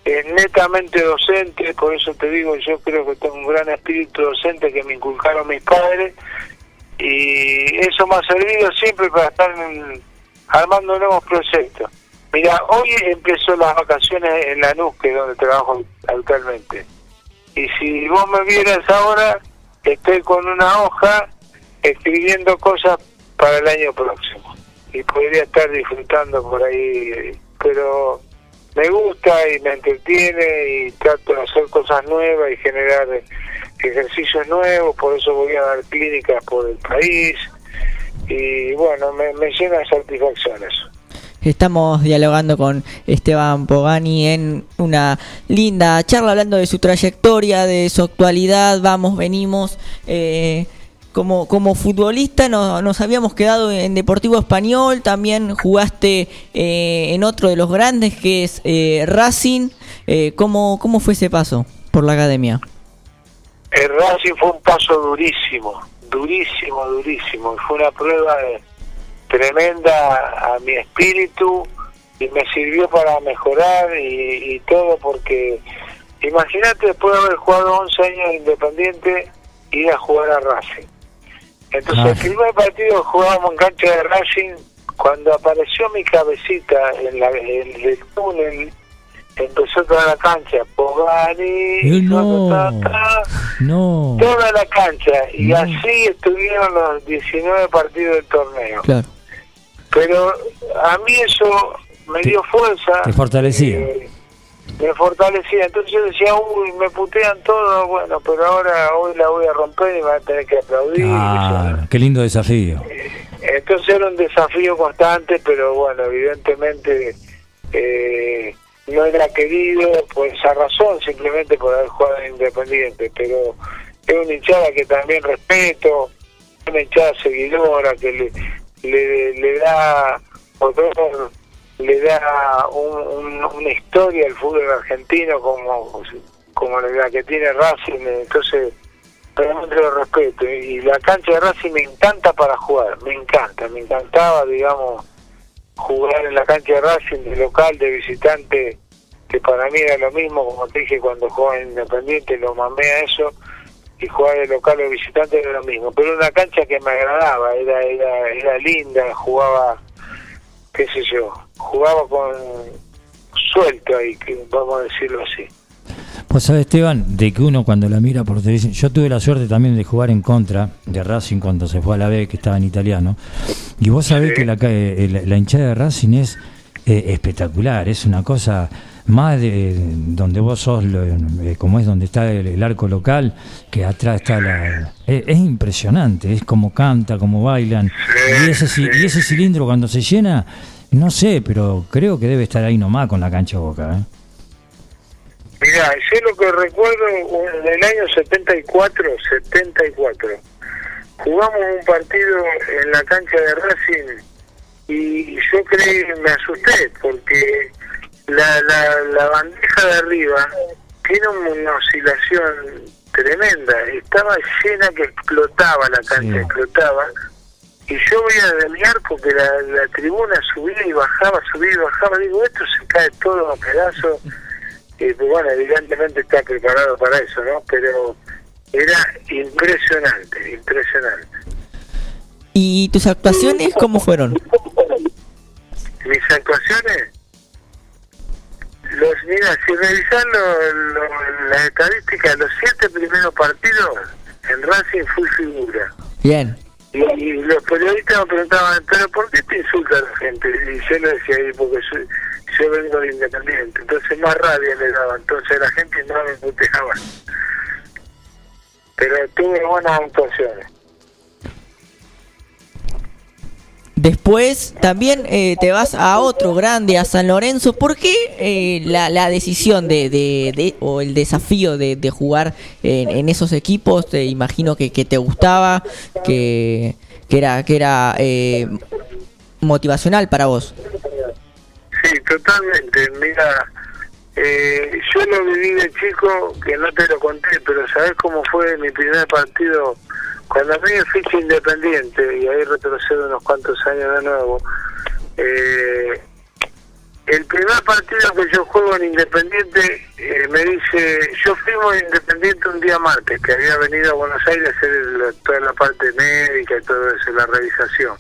es netamente docente, por eso te digo, yo creo que tengo un gran espíritu docente que me inculcaron mis padres y eso me ha servido siempre para estar en- armando nuevos proyectos. Mira, hoy empezó las vacaciones en Lanús, que es donde trabajo actualmente. Y si vos me vieras ahora, estoy con una hoja escribiendo cosas para el año próximo. Y podría estar disfrutando por ahí, pero me gusta y me entretiene y trato de hacer cosas nuevas y generar ejercicios nuevos, por eso voy a dar clínicas por el país. Y bueno, me, llena de satisfacción eso. Estamos dialogando con Esteban Pogani en una linda charla hablando de su trayectoria, de su actualidad, vamos, venimos. eh, como, como futbolista no- nos habíamos quedado en Deportivo Español, también jugaste eh, en otro de los grandes que es eh, Racing. Eh, ¿cómo, ¿Cómo fue ese paso por la academia? El Racing fue un paso durísimo, durísimo, durísimo. Fue una prueba de- tremenda a mi espíritu y me sirvió para mejorar y, y todo porque imagínate después de haber jugado 11 años de Independiente ir a jugar a Racing. Entonces Ah. el primer partido jugábamos en cancha de Racing, cuando apareció mi cabecita en, la, en el túnel, empezó toda la cancha, Pogani, no. ta, ta, ta, No. toda la cancha y No. así estuvieron los 19 partidos del torneo. Claro. Pero a mí eso me dio fuerza. te fortalecía. eh, me fortalecía. Entonces yo decía, uy, me putean todo, bueno, pero ahora hoy la voy a romper y me van a tener que aplaudir. Ah, qué lindo desafío. Entonces era un desafío constante, pero bueno, evidentemente eh, no era querido por esa razón, simplemente por haber jugado en Independiente, pero es una hinchada que también respeto, una hinchada seguidora que le, le, le da otro- le da un- un- una historia al fútbol argentino como, como la que tiene Racing, entonces realmente lo respeto. Y la cancha de Racing me encanta para jugar, me encanta, me encantaba, digamos, jugar en la cancha de Racing de local, de visitante, que para mí era lo mismo, como te dije cuando jugaba en Independiente, lo mamé a eso, y jugar de local o visitante era lo mismo, pero una cancha que me agradaba, era, era, era linda, jugaba, qué sé yo, jugaba con suelto ahí, que vamos a decirlo así. Pues sabe Esteban, de que uno cuando la mira por televisión, yo tuve la suerte también de jugar en contra de Racing cuando se fue a la B, que estaba en italiano, y vos sabés que la, eh, la, hinchada de Racing es eh, espectacular, es una cosa más de donde vos sos, eh, como es donde está el, arco local, que atrás está la... Es, impresionante, es como canta, como bailan, y, ese, y ese cilindro cuando se llena, no sé, pero creo que debe estar ahí nomás con la cancha boca. ¿eh? Mira, yo lo que recuerdo en el año 74, 74, jugamos un partido en la cancha de Racing y yo creí, me asusté porque la, la, la bandeja de arriba tiene una oscilación tremenda, estaba llena que explotaba la cancha, explotaba y yo veía desde mi arco que la, la tribuna subía y bajaba, subía y bajaba, digo, esto se cae todo a pedazos y pues bueno, evidentemente está preparado para eso, ¿no? Pero era impresionante, impresionante. ¿Y tus actuaciones cómo fueron? Mis actuaciones, los mira, si revisan las estadísticas, los siete primeros partidos en Racing fui figura. Bien. Y, los periodistas me preguntaban, ¿pero por qué te insulta la gente? Y yo le decía, porque soy, yo vengo de Independiente, entonces más rabia le daba, entonces la gente no me puteaba. Pero tuve buenas actuaciones. Después también eh, te vas a otro grande, a San Lorenzo. ¿Por qué eh, la, la, decisión de, de, o el desafío de, de jugar en, esos equipos? Te imagino que, que te gustaba, que, que era, que era eh, motivacional para vos. Sí, totalmente. Mira, eh, yo lo viví de chico, que no te lo conté, pero ¿sabes cómo fue mi primer partido? Cuando a mí me ficha independiente, y ahí retrocedo unos cuantos años de nuevo, eh, el primer partido que yo juego en Independiente eh, me dice, yo fuimos Independiente un día martes, que había venido a Buenos Aires a hacer toda la parte médica y todo eso, la revisación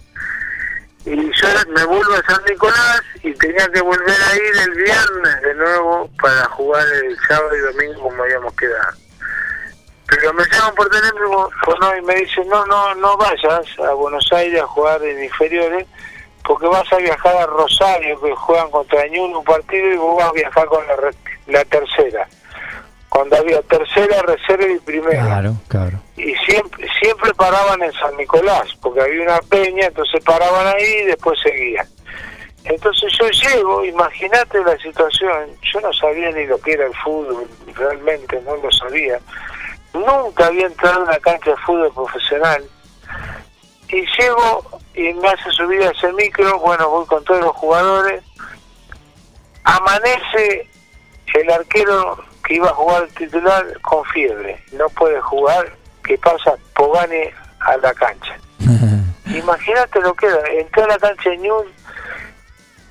y yo me vuelvo a San Nicolás y tenía que volver a ir el viernes de nuevo para jugar el sábado y domingo como habíamos quedado. Pero me llaman por teléfono y me dicen, no, no, no vayas a Buenos Aires a jugar en inferiores porque vas a viajar a Rosario, que juegan contra Ñuno un partido y vos vas a viajar con la, la tercera cuando había tercera, reserva y primera. Claro, claro. Y siempre, siempre paraban en San Nicolás, porque había una peña, entonces paraban ahí y después seguían. Entonces yo llego, imagínate la situación, yo no sabía ni lo que era el fútbol, realmente no lo sabía. Nunca había entrado en una cancha de fútbol profesional. Y llego y me hace subir a ese micro, bueno, voy con todos los jugadores. Amanece el arquero que iba a jugar el titular con fiebre, no puede jugar, ¿qué pasa? Pogani a la cancha. Imagínate lo que era, entré a la cancha de Ñul,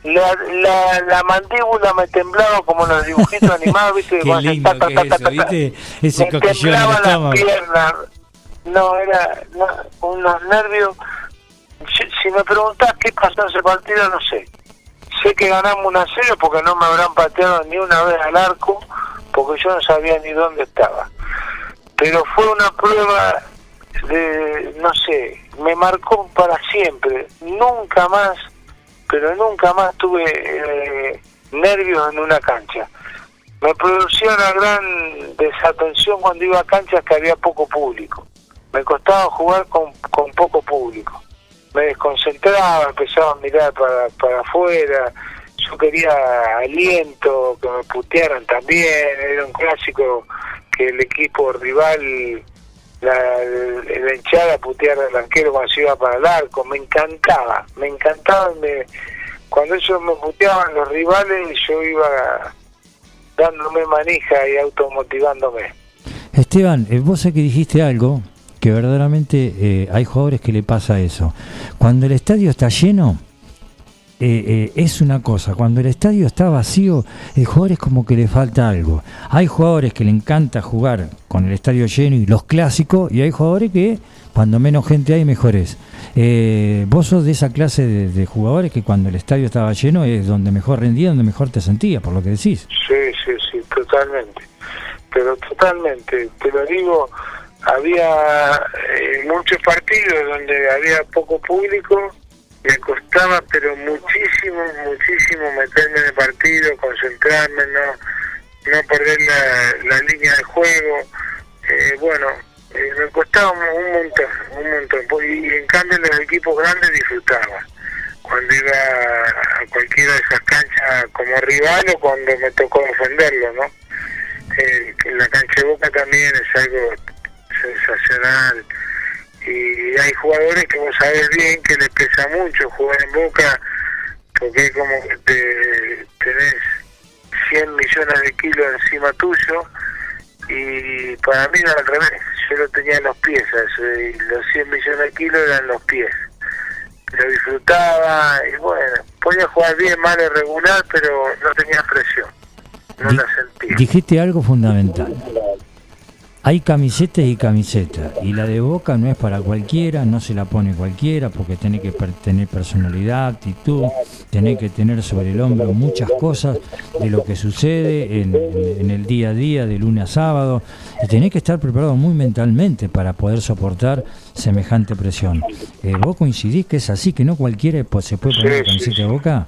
la, la, la, mandíbula me temblaba como los dibujitos animados, ¿viste? Qué lindo ta, ta, ta, ¿viste? Ese me temblaba la pierna, no, era unos nervios. Si, me preguntás qué pasó en ese partido, no sé. Sé que ganamos una serie porque no me habrán pateado ni una vez al arco porque yo no sabía ni dónde estaba. Pero fue una prueba de, no sé, me marcó para siempre. Nunca más, pero nunca más tuve eh, nervios en una cancha. Me producía una gran desatención cuando iba a canchas que había poco público. Me costaba jugar con, con poco público. Me desconcentraba, empezaba a mirar para, para afuera, yo quería aliento, que me putearan también, era un clásico que el equipo rival, la, la hinchada puteara al arquero cuando se iba para el arco, me encantaba, me encantaba, me, cuando ellos me puteaban los rivales yo iba dándome manija y automotivándome. Esteban, eh, vos sé que dijiste algo que verdaderamente eh, hay jugadores que le pasa eso. Cuando el estadio está lleno, eh, eh, es una cosa, cuando el estadio está vacío, el jugador es como que le falta algo. Hay jugadores que le encanta jugar con el estadio lleno y los clásicos, y hay jugadores que cuando menos gente hay, mejor es. Eh, vos sos de esa clase de, jugadores que cuando el estadio estaba lleno es donde mejor rendía, donde mejor te sentías, por lo que decís. Sí, sí, sí, totalmente. Pero totalmente, te lo digo, había muchos partidos donde había poco público me costaba pero muchísimo, muchísimo meterme en el partido, concentrarme, no, no perder la, línea de juego. Eh, bueno, eh, me costaba un montón, un montón. Y en cambio los equipos grandes disfrutaba. Cuando iba a cualquiera de esas canchas como rival o cuando me tocó defenderlo, ¿no? Eh, la cancha de Boca también es algo sensacional y hay jugadores que vos sabés bien que les pesa mucho jugar en Boca porque es como que te, tenés 100 millones de kilos encima tuyo y para mí era al revés, yo lo tenía en los pies, y los 100 millones de kilos eran los pies. Lo disfrutaba y bueno, podía jugar bien, mal y regular, pero no tenía presión, no la sentía. Dijiste algo fundamental hay camisetas y camisetas, y la de Boca no es para cualquiera, no se la pone cualquiera, porque tiene que tener personalidad, actitud, tiene que tener sobre el hombro muchas cosas de lo que sucede en, el día a día, de lunes a sábado, y tiene que estar preparado muy mentalmente para poder soportar semejante presión. Eh, ¿Vos coincidís que es así, que no cualquiera se puede poner camiseta de Boca?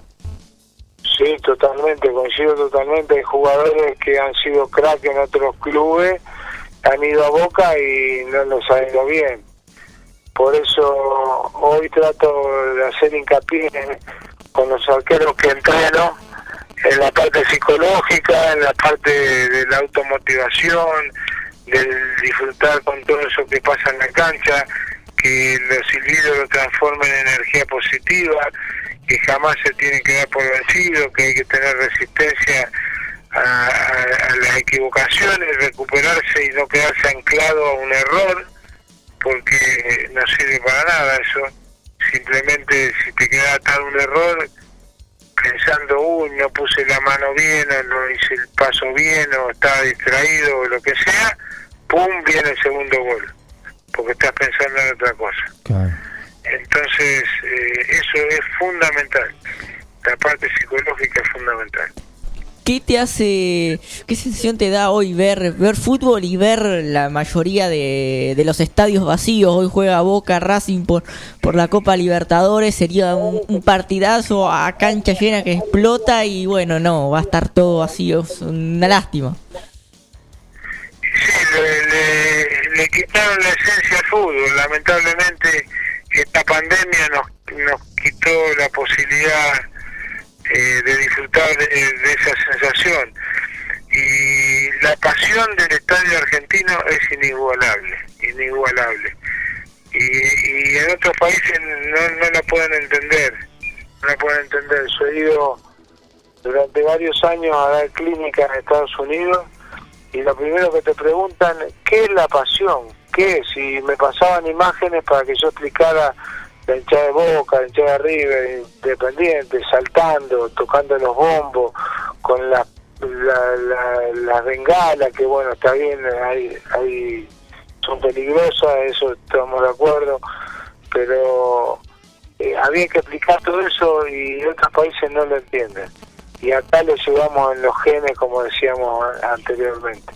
Sí, totalmente, coincido totalmente. Hay jugadores que han sido crack en otros clubes han ido a Boca y no nos ha ido bien. Por eso hoy trato de hacer hincapié con los arqueros que entreno en la parte psicológica, en la parte de la automotivación, del disfrutar con todo eso que pasa en la cancha, que los silbidos lo transformen en energía positiva, que jamás se tiene que dar por vencido, que hay que tener resistencia a, las equivocaciones, recuperarse y no quedarse anclado a un error, porque no sirve para nada eso. Simplemente si te queda atado un error, pensando, uy, no puse la mano bien, o no hice el paso bien, o estaba distraído, o lo que sea, ¡pum! viene el segundo gol, porque estás pensando en otra cosa. Entonces, eh, eso es fundamental. La parte psicológica es fundamental. ¿Qué te hace, qué sensación te da hoy ver, ver fútbol y ver la mayoría de, los estadios vacíos? Hoy juega Boca Racing por, por la Copa Libertadores, sería un, partidazo a cancha llena que explota y bueno, no, va a estar todo vacío, es una lástima. Sí, le, le, quitaron la esencia al fútbol, lamentablemente esta pandemia nos, nos quitó la posibilidad eh, de disfrutar de, esa sensación. Y la pasión del estadio argentino es inigualable, inigualable. Y, en otros países no, no la pueden entender, no la pueden entender. Yo he ido durante varios años a dar clínica en Estados Unidos y lo primero que te preguntan, ¿qué es la pasión? ¿Qué? Si me pasaban imágenes para que yo explicara la hinchada de Boca, la hinchada de River, Independiente, saltando, tocando los bombos, con la, la, bengalas, que bueno, está bien, hay, hay, son peligrosas, eso estamos de acuerdo, pero eh, había que explicar todo eso y otros países no lo entienden. Y acá lo llevamos en los genes, como decíamos anteriormente.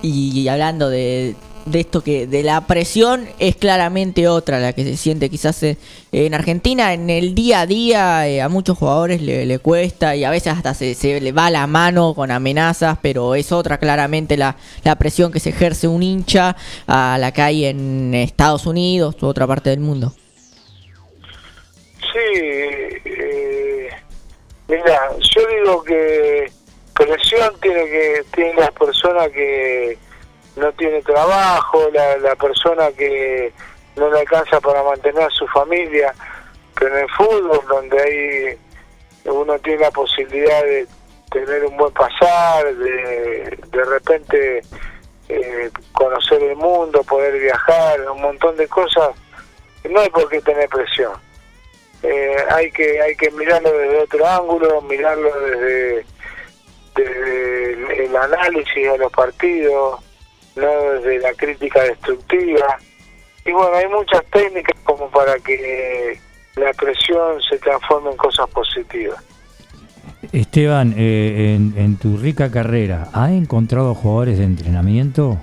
Y hablando de, de esto que de la presión es claramente otra la que se siente quizás en Argentina. En el día a día eh, a muchos jugadores le, cuesta y a veces hasta se, se, le va la mano con amenazas pero es otra claramente la, la presión que se ejerce un hincha a la que hay en Estados Unidos u otra parte del mundo. Sí eh, mira yo digo que presión tiene que tiene las personas que no tiene trabajo, la, la persona que no le alcanza para mantener su familia, pero en el fútbol donde hay uno tiene la posibilidad de tener un buen pasar, de de repente eh, conocer el mundo, poder viajar, un montón de cosas, no hay por qué tener presión. eh, hay que hay que mirarlo desde otro ángulo, mirarlo desde, desde el análisis de los partidos, no desde la crítica destructiva. Y bueno, hay muchas técnicas como para que la presión se transforme en cosas positivas. Esteban, eh, en, en, tu rica carrera, ¿has encontrado jugadores de entrenamiento?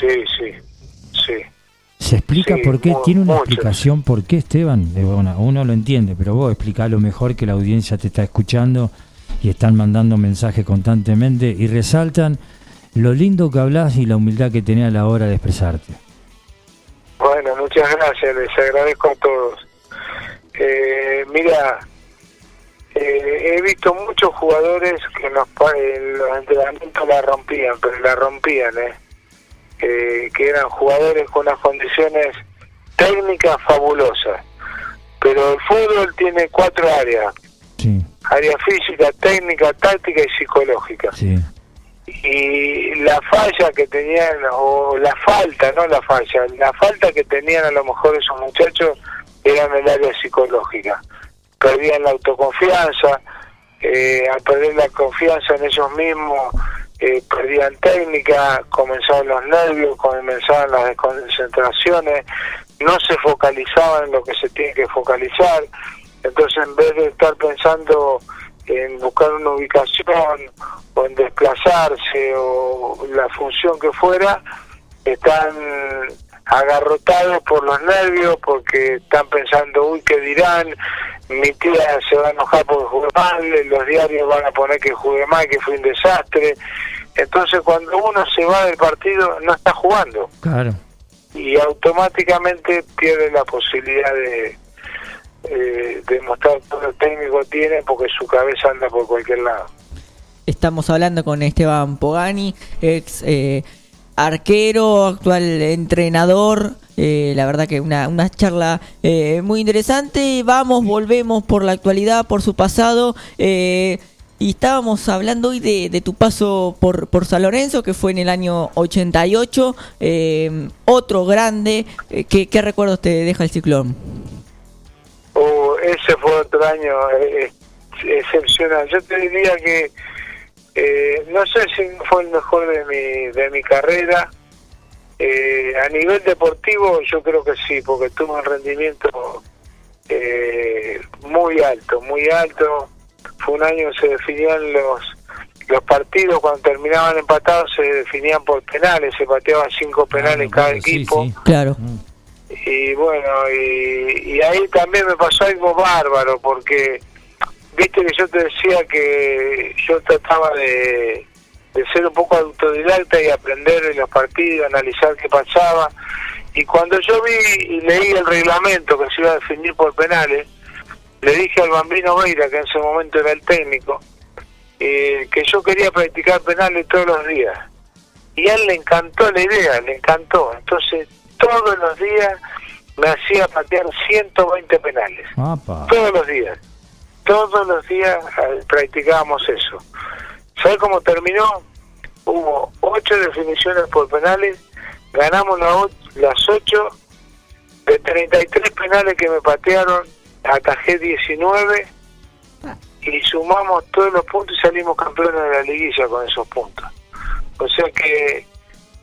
Sí, sí, sí. ¿Se explica Sí, por qué? ¿Tiene una explicación por qué, Esteban? Eh, bueno, uno lo entiende, pero vos explicalo mejor que la audiencia te está escuchando y están mandando mensajes constantemente y resaltan lo lindo que hablas y la humildad que tenés a la hora de expresarte. Bueno, muchas gracias, les agradezco a todos. Eh, mira, eh, he visto muchos jugadores que pa- en los entrenamientos la rompían, pero la rompían, ¿eh? Eh, que eran jugadores con unas condiciones técnicas fabulosas. Pero el fútbol tiene cuatro áreas, Sí, área física, técnica, táctica y psicológica. sí, y la falla que tenían, o la falta, no la falla, la falta que tenían a lo mejor esos muchachos era en el área psicológica. Perdían la autoconfianza, eh, al perder la confianza en ellos mismos, eh, perdían técnica, comenzaban los nervios, comenzaban las desconcentraciones, no se focalizaban en lo que se tiene que focalizar, entonces en vez de estar pensando en buscar una ubicación o en desplazarse o la función que fuera, están agarrotados por los nervios porque están pensando, uy, ¿qué dirán? Mi tía se va a enojar porque jugué mal, los diarios van a poner que jugué mal, que fue un desastre. Entonces cuando uno se va del partido no está jugando claro. y automáticamente pierde la posibilidad de, eh, de mostrar todo lo técnico tiene porque su cabeza anda por cualquier lado. Estamos hablando con Esteban Pogani, ex eh, arquero, actual entrenador. Eh, la verdad que una, una charla eh, muy interesante. Vamos, volvemos por la actualidad, por su pasado. eh, y estábamos hablando hoy de, de tu paso por, por San Lorenzo, que fue en el año 88. eh, otro grande. Eh, ¿qué, ¿Qué recuerdos te deja el ciclón? Ese fue otro año eh, eh, excepcional. Yo te diría que eh, no sé si fue el mejor de mi, de mi carrera. Eh, a nivel deportivo yo creo que sí, porque tuve un rendimiento eh, muy alto, muy alto. Fue un año que se definían los los partidos cuando terminaban empatados se definían por penales, se pateaban cinco penales Ah, cada claro, sí, equipo sí. Claro. Y bueno y, y ahí también me pasó algo bárbaro porque viste que yo te decía que yo trataba de, de ser un poco autodidacta y aprender en los partidos analizar qué pasaba y cuando yo vi y leí el reglamento que se iba a definir por penales le dije al bambino Veira que en ese momento era el técnico eh, que yo quería practicar penales todos los días y a él le encantó la idea, le encantó. Entonces, todos los días me hacía patear 120 penales. Todos los días. Todos los días eh, practicábamos eso. ¿Sabes cómo terminó? Hubo ocho definiciones por penales, ganamos las ocho, de 33 penales que me patearon, atajé 19 y sumamos todos los puntos y salimos campeones de la liguilla con esos puntos. O sea que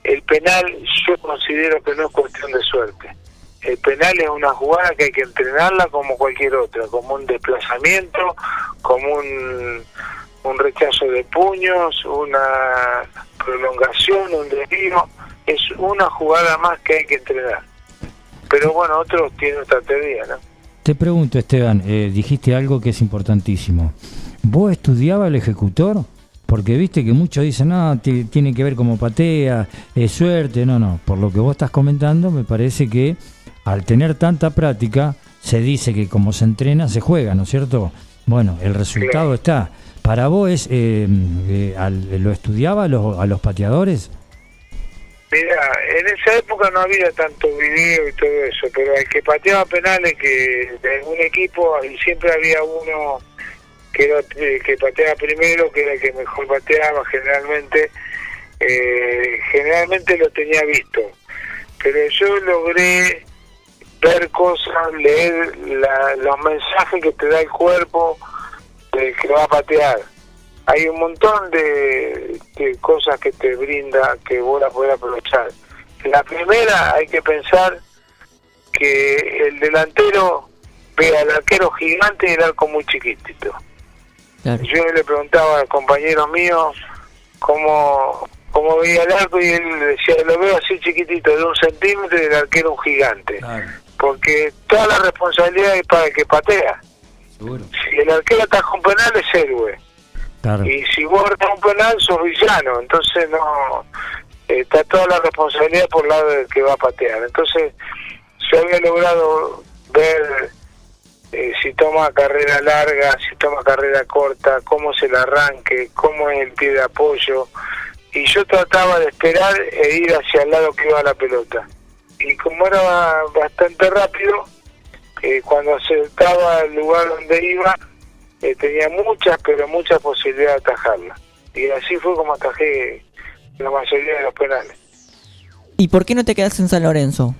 el penal yo considero que no es cuestión de suerte. El penal es una jugada que hay que entrenarla como cualquier otra, como un desplazamiento, como un, rechazo de puños, una prolongación, un desvío. Es una jugada más que hay que entrenar. Pero bueno, otros tienen otra teoría, ¿no? Te pregunto, Esteban, eh, dijiste algo que es importantísimo. ¿Vos estudiabas el ejecutor? Porque viste que muchos dicen, no, ti- tiene que ver como patea, es suerte. No, no, por lo que vos estás comentando, me parece que al tener tanta práctica, se dice que como se entrena, se juega, ¿no es cierto? Bueno, el resultado está. ¿Para vos es, eh, eh, al- lo estudiaba a los, a los pateadores? Mira, en esa época no había tanto video y todo eso, pero el que pateaba penales que de algún equipo y siempre había uno que era el que pateaba primero, que era el que mejor pateaba generalmente, eh, generalmente lo tenía visto, pero yo logré ver cosas, leer los mensajes que te da el cuerpo de que va a patear. Hay un montón de, cosas que te brinda que vos la podés aprovechar. La primera hay que pensar que el delantero ve al arquero gigante y el arco muy chiquitito. Yo le preguntaba al compañero mío cómo, cómo veía el arco y él decía, lo veo así chiquitito, de un centímetro y el arquero un gigante. Porque toda la responsabilidad es para el que patea. Si el arquero está con penal es héroe. Y si vos estás un penal sos villano. Entonces no... está toda la responsabilidad por el lado del que va a patear. Entonces se había logrado ver eh, si toma carrera larga, si toma carrera corta, cómo se el arranque, cómo es el pie de apoyo. Y yo trataba de esperar e ir hacia el lado que iba la pelota. Y como era bastante rápido, eh, cuando acertaba el lugar donde iba, eh, tenía muchas, pero muchas posibilidades de atajarla. Y así fue como atajé la mayoría de los penales. ¿Y por qué no te quedas en San Lorenzo?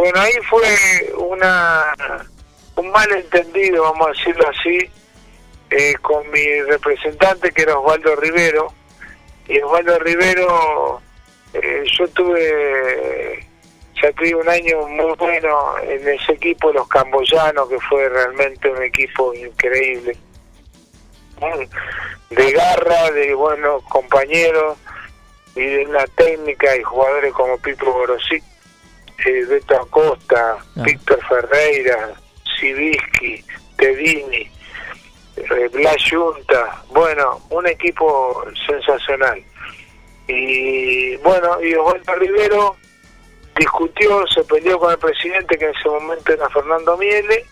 Bueno, ahí fue una un malentendido, vamos a decirlo así, eh, con mi representante que era Osvaldo Rivero. Y Osvaldo Rivero, eh, yo tuve, ya tuve un año muy bueno en ese equipo, los camboyanos, que fue realmente un equipo increíble. De garra, de buenos compañeros y de una técnica y jugadores como Pipo Borosí eh, Beto Acosta, ah. Víctor Ferreira, Sibiski, Tedini, eh, Blas Junta, bueno, un equipo sensacional. Y bueno, y Osvaldo Rivero discutió, se peleó con el presidente que en ese momento era Fernando Miele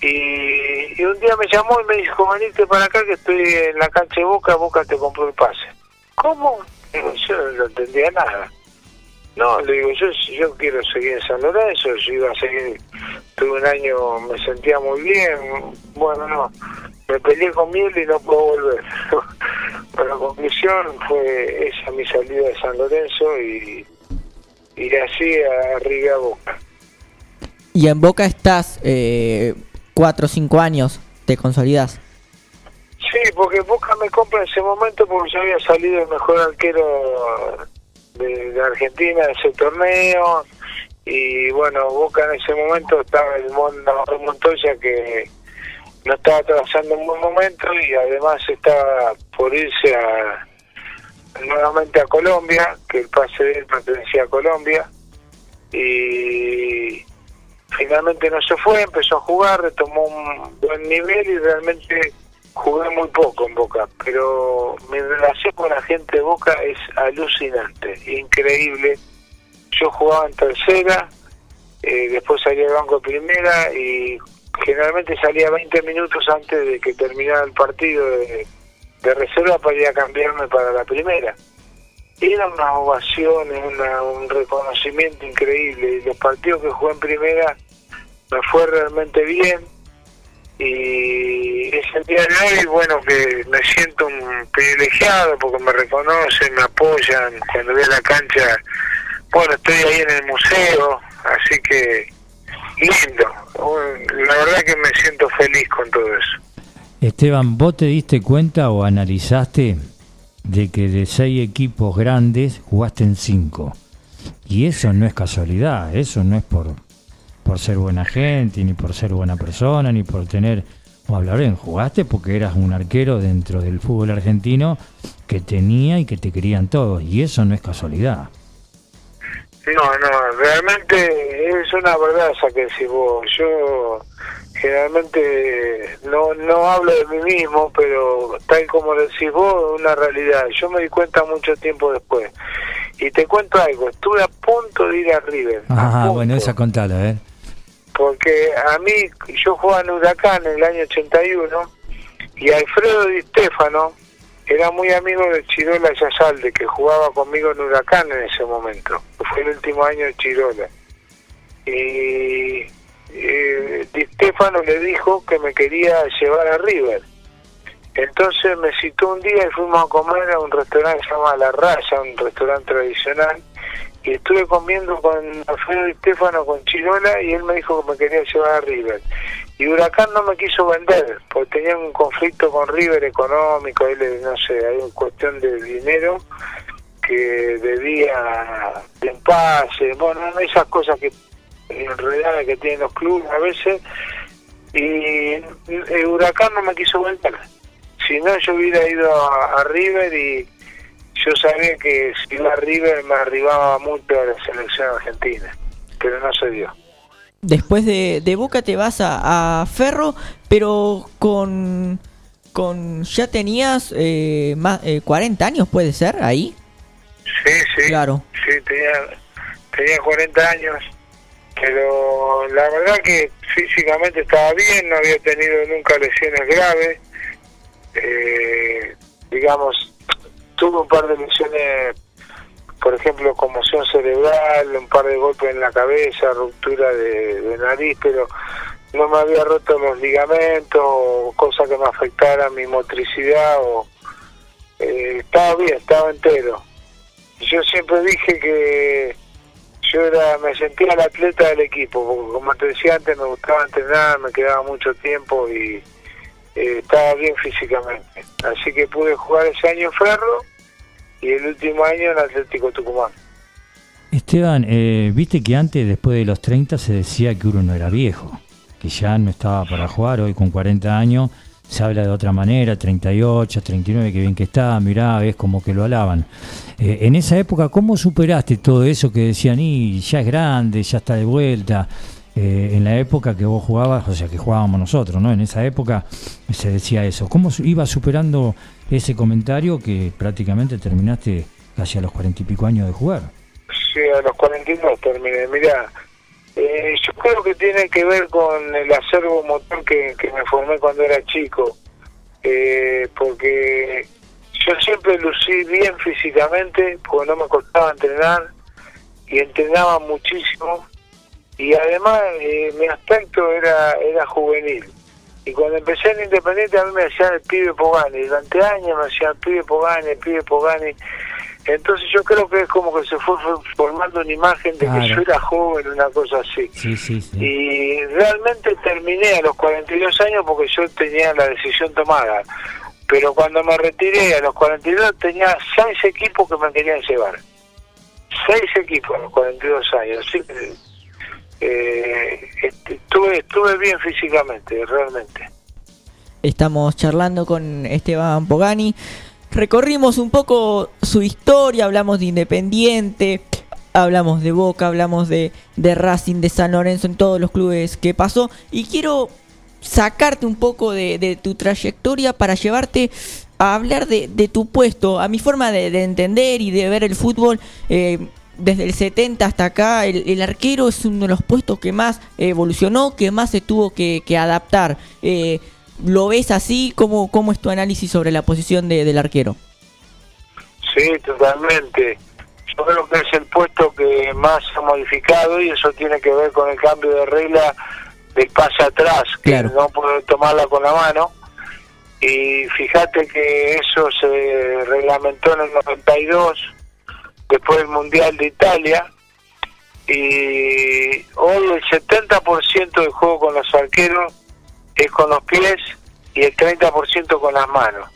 y, un día me llamó y me dijo, venite para acá que estoy en la cancha de Boca, Boca te compró el pase. ¿Cómo? Yo no entendía nada. No, le digo, yo yo quiero seguir en San Lorenzo, yo iba a seguir, tuve un año, me sentía muy bien, bueno, no, me peleé con Miel y no puedo volver. Pero la conclusión fue esa mi salida de San Lorenzo y, y así arriba a Boca. Y en Boca estás eh, cuatro o cinco años, ¿te consolidas? Sí, porque Boca me compra en ese momento porque yo había salido el mejor arquero de, Argentina en ese torneo y bueno, Boca en ese momento estaba el Montoya que no estaba atravesando un buen momento y además estaba por irse a nuevamente a Colombia, que el pase de él pertenecía a Colombia y finalmente no se fue, empezó a jugar, retomó un buen nivel y realmente jugué muy poco en Boca, pero mi relación con la gente de Boca es alucinante, increíble. Yo jugaba en tercera, eh, después salía del banco de primera y generalmente salía 20 minutos antes de que terminara el partido de, reserva para ir a cambiarme para la primera. Era una ovación, una, un reconocimiento increíble. Y los partidos que jugué en primera me fue realmente bien y es el día de hoy, bueno, que me siento un privilegiado porque me reconocen, me apoyan cuando voy a la cancha. Bueno, estoy ahí en el museo, así que lindo. La verdad que me siento feliz con todo eso. Esteban, ¿vos te diste cuenta o analizaste de que de seis equipos grandes jugaste en cinco? Y eso no es casualidad, eso no es por por ser buena gente, ni por ser buena persona, ni por tener... O hablar bien, jugaste porque eras un arquero dentro del fútbol argentino que tenía y que te querían todos, y eso no es casualidad. No, no, realmente es una verdad esa que decís vos. Yo generalmente no, no hablo de mí mismo, pero tal como decís vos, una realidad. Yo me di cuenta mucho tiempo después. Y te cuento algo, estuve a punto de ir a River. Ah, bueno, esa contala, ¿eh? Porque a mí, yo jugaba en Huracán en el año 81 y Alfredo Di Stefano era muy amigo de Chirola Yazalde, que jugaba conmigo en Huracán en ese momento, fue el último año de Chirola. Y Di Stefano le dijo que me quería llevar a River. Entonces me citó un día y fuimos a comer a un restaurante que se llama La Raya, un restaurante tradicional, y estuve comiendo con Alfredo y Stefano, con Chirola, y él me dijo que me quería llevar a River. Y Huracán no me quiso vender, porque tenía un conflicto con River económico, él, no sé, hay una cuestión de dinero que debía de pase, bueno, esas cosas que enredadas que tienen los clubes a veces, y el Huracán no me quiso vender. Si no, yo hubiera ido a River y yo sabía que si iba a River me arribaba mucho a la selección argentina, pero no se dio. Después de, de Boca te vas a, Ferro, pero con, con ya tenías eh, más, 40 eh, años, puede ser, ahí. Sí, sí. Claro. Sí, tenía, tenía 40 años, pero la verdad que físicamente estaba bien, no había tenido nunca lesiones graves. Eh, digamos, tuve un par de lesiones, por ejemplo, conmoción cerebral, un par de golpes en la cabeza, ruptura de, nariz, pero no me había roto los ligamentos cosas que me afectaran mi motricidad o eh, estaba bien, estaba entero. Yo siempre dije que yo era, me sentía el atleta del equipo, porque como te decía antes me gustaba entrenar, me quedaba mucho tiempo y eh, estaba bien físicamente. Así que pude jugar ese año en Ferro y el último año en Atlético Tucumán. Esteban, eh, viste que antes, después de los 30, se decía que uno no era viejo, que ya no estaba para jugar, hoy con 40 años se habla de otra manera, 38, 39, que bien que está, mirá, ves como que lo alaban. Eh, en esa época, ¿cómo superaste todo eso que decían, y ya es grande, ya está de vuelta? Eh, en la época que vos jugabas, o sea, que jugábamos nosotros, ¿no? En esa época se decía eso. ¿Cómo ibas superando ese comentario que prácticamente terminaste casi a los cuarenta y pico años de jugar. Sí, a los cuarenta y dos terminé. Mirá, eh, yo creo que tiene que ver con el acervo motor que, me formé cuando era chico, eh, porque yo siempre lucí bien físicamente, porque no me costaba entrenar y entrenaba muchísimo y además eh, mi aspecto era era juvenil y cuando empecé en Independiente a mí me decían el pibe Pogani, durante años me decían el pibe Pogani, el pibe Pogani. Entonces yo creo que es como que se fue formando una imagen de que yo era joven, una cosa así. Y realmente terminé a los 42 años porque yo tenía la decisión tomada. Pero cuando me retiré a los 42 tenía seis equipos que me querían llevar. Seis equipos a los 42 años. Así que eh, estuve, estuve bien físicamente, realmente. Estamos charlando con Esteban Pogani. Recorrimos un poco su historia, hablamos de Independiente, hablamos de Boca, hablamos de, de Racing, de San Lorenzo, en todos los clubes que pasó. Y quiero sacarte un poco de, tu trayectoria para llevarte a hablar de, tu puesto, a mi forma de, entender y de ver el fútbol. Eh, desde el 70 hasta acá, el, arquero es uno de los puestos que más evolucionó, que más se tuvo que, adaptar. Eh, ¿Lo ves así? ¿Cómo, ¿Cómo es tu análisis sobre la posición de, del arquero? Sí, totalmente. Yo creo que es el puesto que más ha modificado y eso tiene que ver con el cambio de regla del pase atrás, que no puede tomarla con la mano. Y fíjate que eso se reglamentó en el 92 después del Mundial de Italia, y hoy el 70% del juego con los arqueros es con los pies y el 30% con las manos.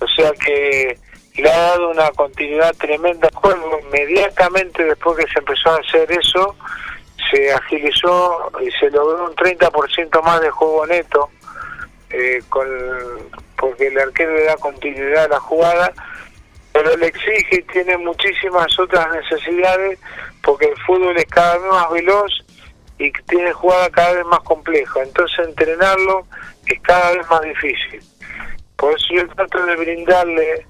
O sea que le ha dado una continuidad tremenda al juego. Inmediatamente después que se empezó a hacer eso, se agilizó y se logró un 30% más de juego neto, eh, con, porque el arquero le da continuidad a la jugada pero le exige y tiene muchísimas otras necesidades porque el fútbol es cada vez más veloz y tiene jugada cada vez más compleja. Entonces entrenarlo es cada vez más difícil. Por eso yo trato de brindarle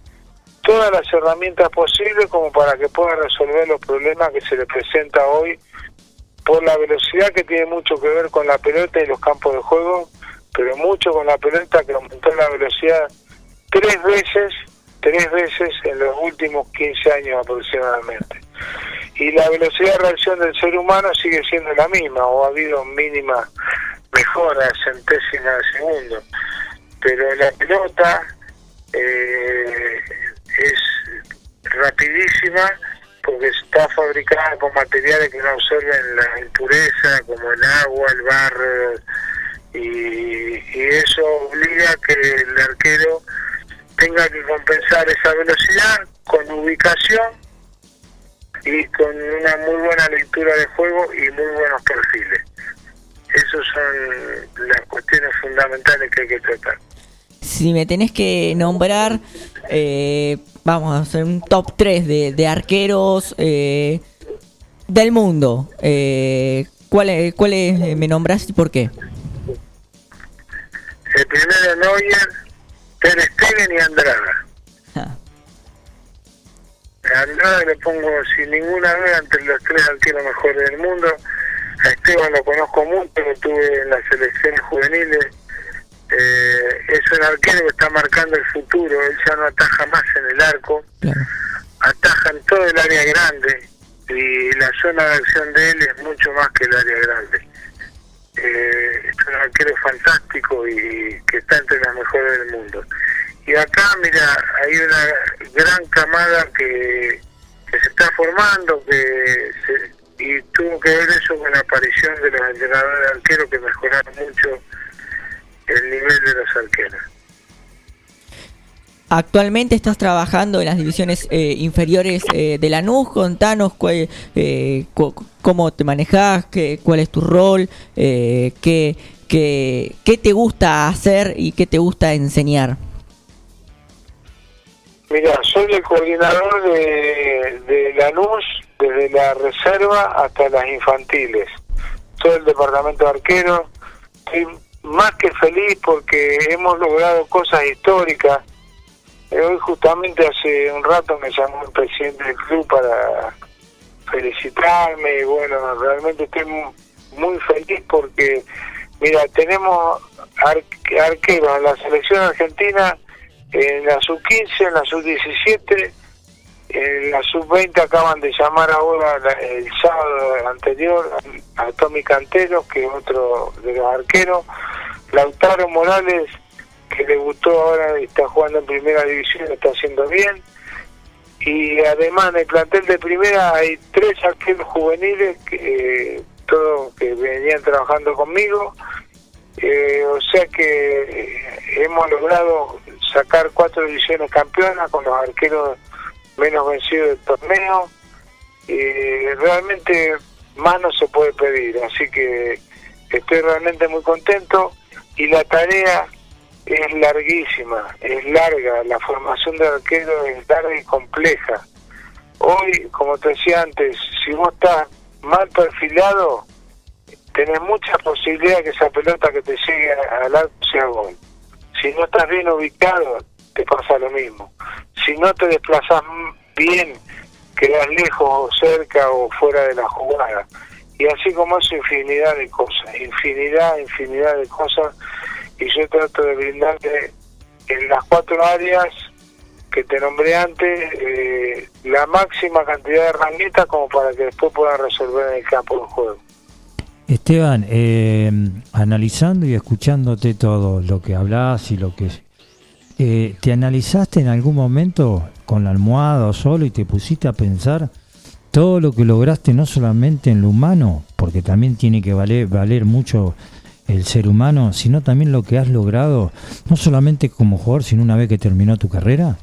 todas las herramientas posibles como para que pueda resolver los problemas que se le presenta hoy por la velocidad que tiene mucho que ver con la pelota y los campos de juego, pero mucho con la pelota que aumentó la velocidad tres veces tres veces en los últimos 15 años aproximadamente. Y la velocidad de reacción del ser humano sigue siendo la misma, o ha habido mínima mejora, centésima de segundo. Pero la pelota eh, es rapidísima porque está fabricada con materiales que no absorben la impureza, como el agua, el barro, y, y eso obliga a que el arquero tenga que compensar esa velocidad con ubicación y con una muy buena lectura de juego y muy buenos perfiles. Esas son las cuestiones fundamentales que hay que tratar. Si me tenés que nombrar, eh, vamos a hacer un top 3 de, de arqueros eh, del mundo. Eh, ¿Cuáles cuál me nombras y por qué? El primero Neuer, Ter Stegen y Andrada. Ah, A Andrada le pongo sin ninguna duda entre los tres arqueros mejores del mundo. A Esteban lo conozco mucho, lo tuve en las selecciones juveniles. Eh, es un arquero que está marcando el futuro, él ya no ataja más en el arco, claro. ataja en todo el área grande y la zona de acción de él es mucho más que el área grande. Eh, es un arquero fantástico y que está entre las mejores del mundo. Y acá, mira, hay una gran camada que, se está formando que se- y tuvo que ver eso con la aparición de los entrenadores de arqueros que mejoraron mucho el nivel de los arqueros. Actualmente estás trabajando en las divisiones eh, inferiores eh, de Lanús. Contanos cuál, eh, cu- cómo te manejas, qué, cuál es tu rol, eh, qué, qué, qué te gusta hacer y qué te gusta enseñar. Mira, soy el coordinador de, de Lanús desde la reserva hasta las infantiles. Todo el departamento de arqueros. Estoy más que feliz porque hemos logrado cosas históricas. Eh, Hoy justamente hace un rato me llamó el presidente del club para felicitarme. Y bueno, realmente estoy mu- muy feliz porque, mira, tenemos ar- arqueros en la selección argentina, en la sub-15, en la sub-17, en la sub-20 acaban de llamar ahora el sábado anterior a Tommy Cantero, que es otro de los arqueros, Lautaro Morales, que debutó ahora y está jugando en primera división, está haciendo bien. Y además en el plantel de primera hay tres arqueros juveniles, que, eh, todos que venían trabajando conmigo. Eh, o sea que eh, hemos logrado sacar cuatro divisiones campeonas con los arqueros menos vencidos del torneo. Y realmente más no se puede pedir, así que estoy realmente muy contento y la tarea es larguísima, es larga, la formación de arquero es larga y compleja. Hoy, como te decía antes, si vos estás mal perfilado, tenés mucha posibilidad que esa pelota que te llegue al arco sea gol. Si no estás bien ubicado, te pasa lo mismo. Si no te desplazás bien, quedás lejos o cerca o fuera de la jugada. Y así como eso, infinidad de cosas, infinidad, infinidad de cosas. Y yo trato de brindarte en las cuatro áreas que te nombré antes eh, la máxima cantidad de herramientas como para que después puedan resolver en el campo de juego. Esteban, eh, analizando y escuchándote todo lo que hablas y lo que... Eh, ¿Te analizaste en algún momento con la almohada o solo y te pusiste a pensar todo lo que lograste no solamente en lo humano, porque también tiene que valer mucho el ser humano, sino también lo que has logrado, no solamente como jugador, sino una vez que terminó tu carrera?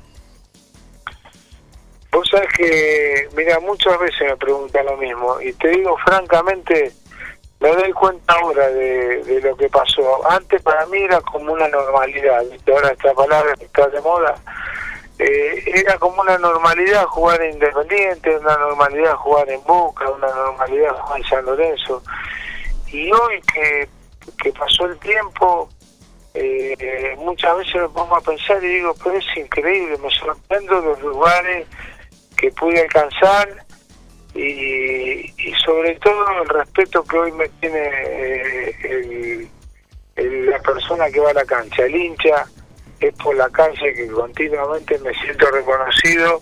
Vos sabés que, mira, muchas veces me preguntan lo mismo y te digo francamente, me doy cuenta ahora de, lo que pasó. Antes para mí era como una normalidad, ahora esta palabra está de moda, eh, era como una normalidad jugar en Independiente, una normalidad jugar en Boca, una normalidad jugar en San Lorenzo. Y hoy que, que pasó el tiempo, eh, muchas veces me pongo a pensar y digo, pero es increíble, me sorprendo los lugares que pude alcanzar y, y sobre todo el respeto que hoy me tiene eh, el- la persona que va a la cancha, el hincha, es por la calle que continuamente me siento reconocido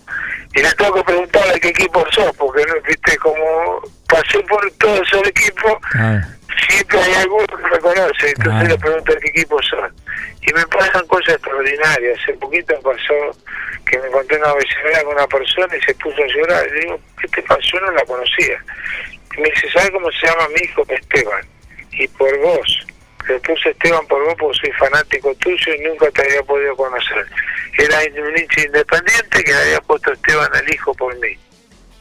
y le tengo que preguntar a qué equipo sos, porque no viste como pasé por todos esos equipos Ah, siempre hay alguno que reconoce, entonces le pregunto qué equipo son. y me pasan cosas extraordinarias. Hace poquito pasó que me encontré una vecindad con una persona y se puso a llorar. Y le digo, ¿qué te pasó? No la conocía. Y me dice, ¿sabes cómo se llama mi hijo? Esteban. Y por vos. Le puse Esteban por vos porque soy fanático tuyo y nunca te había podido conocer. Era un hincha independiente que le había puesto Esteban el hijo por mí.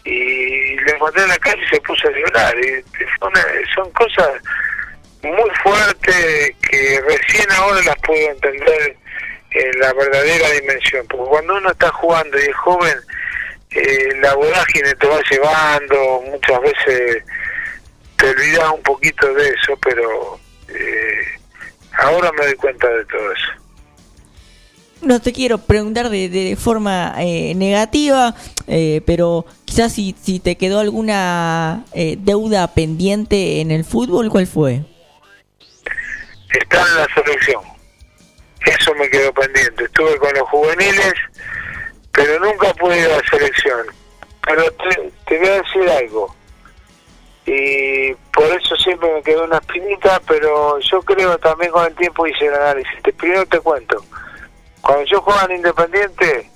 Y le encontré en la calle y se puso a llorar. Y son cosas muy fuertes que recién ahora las puedo entender en la verdadera dimensión. Porque cuando uno está jugando y es joven, eh, la vorágine te va llevando, muchas veces te olvidas un poquito de eso, pero eh, ahora me doy cuenta de todo eso. No te quiero preguntar de, de forma eh, negativa, eh, pero quizás si, si te quedó alguna deuda pendiente en el fútbol, ¿cuál fue? Está en la selección. Eso me quedó pendiente. Estuve con los juveniles, pero nunca pude ir a la selección. Pero te, te voy a decir algo y por eso siempre me quedó una espinita, pero yo creo también con el tiempo hice el análisis. Primero te cuento, cuando yo jugaba en Independiente,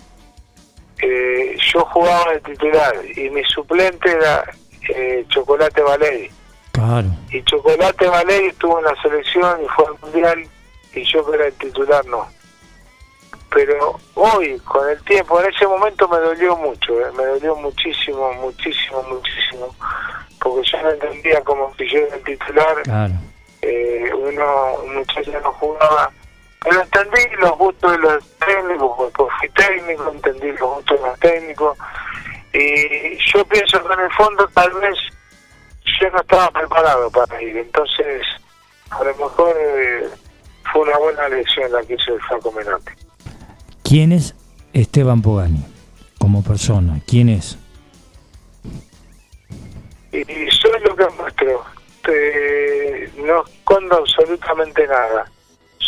eh, yo jugaba de titular y mi suplente era eh, Chocolate Valeri. Claro. Y Chocolate Valeri estuvo en la selección y fue al Mundial y yo que era el titular no. Pero hoy, con el tiempo, en ese momento me dolió mucho, eh, me dolió muchísimo, muchísimo, muchísimo porque yo no entendía cómo si yo era el titular, eh, uno, un muchacho no jugaba. Pero entendí los gustos de los técnicos, porque fui técnico, entendí los gustos de los técnicos. Y yo pienso que en el fondo tal vez yo no estaba preparado para ir. Entonces, a lo mejor eh, fue una buena lección la que hizo el Flaco Menotti. ¿Quién es Esteban Pogani como persona? ¿Quién es? y soy lo que muestro. no escondo absolutamente nada.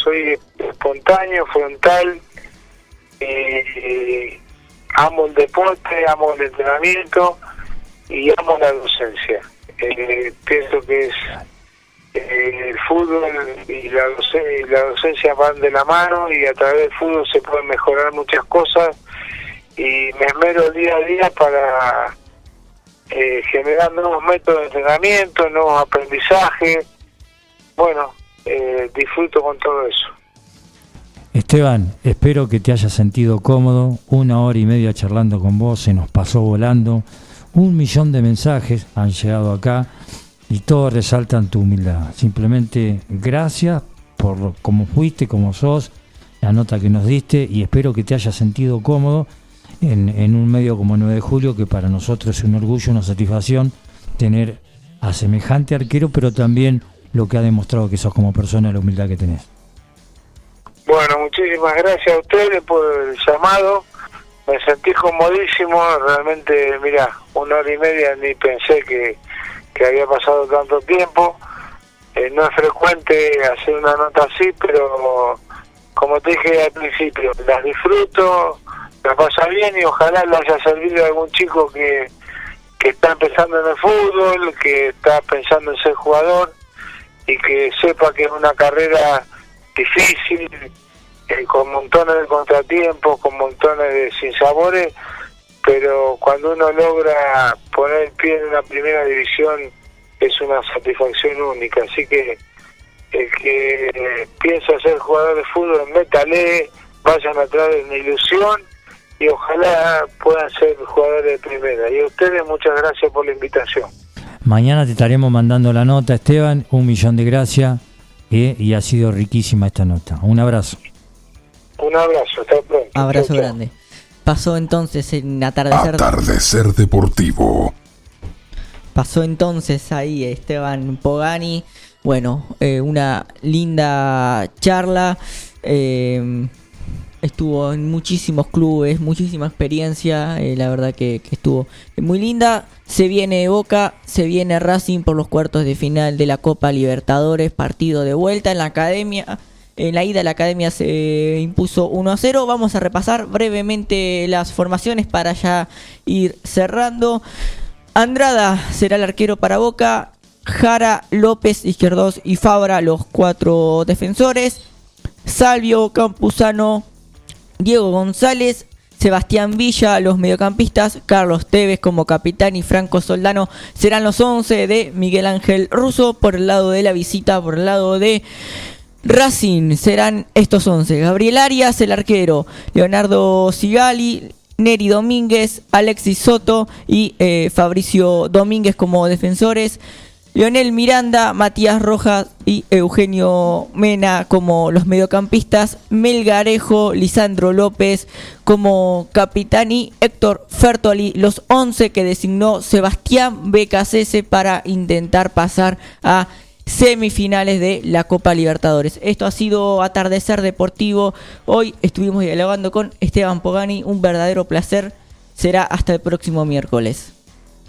Soy espontáneo, frontal, y amo el deporte, amo el entrenamiento y amo la docencia. Eh, pienso que es eh, el fútbol y la, docencia, la docencia van de la mano y a través del fútbol se pueden mejorar muchas cosas y me esmero día a día para eh, generar nuevos métodos de entrenamiento, nuevos aprendizajes. Bueno, eh, disfruto con todo eso. Esteban, espero que te hayas sentido cómodo. Una hora y media charlando con vos, se nos pasó volando. Un millón de mensajes han llegado acá y todos resaltan tu humildad. Simplemente gracias por cómo fuiste, como sos, la nota que nos diste y espero que te hayas sentido cómodo en, un medio como 9 de julio, que para nosotros es un orgullo, una satisfacción tener a semejante arquero, pero también lo que ha demostrado que sos como persona, la humildad que tenés. Bueno, muchísimas gracias a ustedes por el llamado. Me sentí comodísimo, realmente, mira, una hora y media ni pensé que, había pasado tanto tiempo. Eh, no es frecuente hacer una nota así, pero como te dije al principio, las disfruto, la pasa bien y ojalá le haya servido a algún chico que, que está empezando en el fútbol, que está pensando en ser jugador y que sepa que es una carrera difícil, eh, con montones de contratiempos, con montones de sinsabores, pero cuando uno logra poner el pie en una primera división es una satisfacción única. Así que el que piensa ser jugador de fútbol, métale, vayan atrás de una ilusión y ojalá puedan ser jugadores de primera. Y a ustedes muchas gracias por la invitación. Mañana te estaremos mandando la nota, Esteban. Un millón de gracias. Eh, y ha sido riquísima esta nota. Un abrazo. Un abrazo, hasta pronto. Abrazo grande. Pasó entonces en atardecer. Atardecer deportivo. Pasó entonces ahí Esteban Pogani. Bueno, eh, una linda charla. Eh, estuvo en muchísimos clubes, muchísima experiencia, eh, la verdad que, estuvo muy linda. Se viene Boca, se viene Racing por los cuartos de final de la Copa Libertadores, partido de vuelta en la academia. En la ida la academia se impuso 1 a 0. Vamos a repasar brevemente las formaciones para ya ir cerrando. Andrada será el arquero para Boca. Jara, López, Izquierdos y Fabra los cuatro defensores. Salvio, Campuzano, Diego González, Sebastián Villa, los mediocampistas, Carlos Tevez como capitán y Franco Soldano serán los 11 de Miguel Ángel Russo por el lado de la visita, por el lado de Racing serán estos 11. Gabriel Arias, el arquero, Leonardo Sigali, Neri Domínguez, Alexis Soto y eh, Fabricio Domínguez como defensores. Leonel Miranda, Matías Rojas y Eugenio Mena como los mediocampistas, Melgarejo, Lisandro López como capitán y Héctor Fertoli, los 11 que designó Sebastián Becasese para intentar pasar a semifinales de la Copa Libertadores. Esto ha sido Atardecer Deportivo. Hoy estuvimos dialogando con Esteban Pogani, un verdadero placer. Será hasta el próximo miércoles.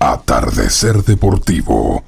Atardecer Deportivo.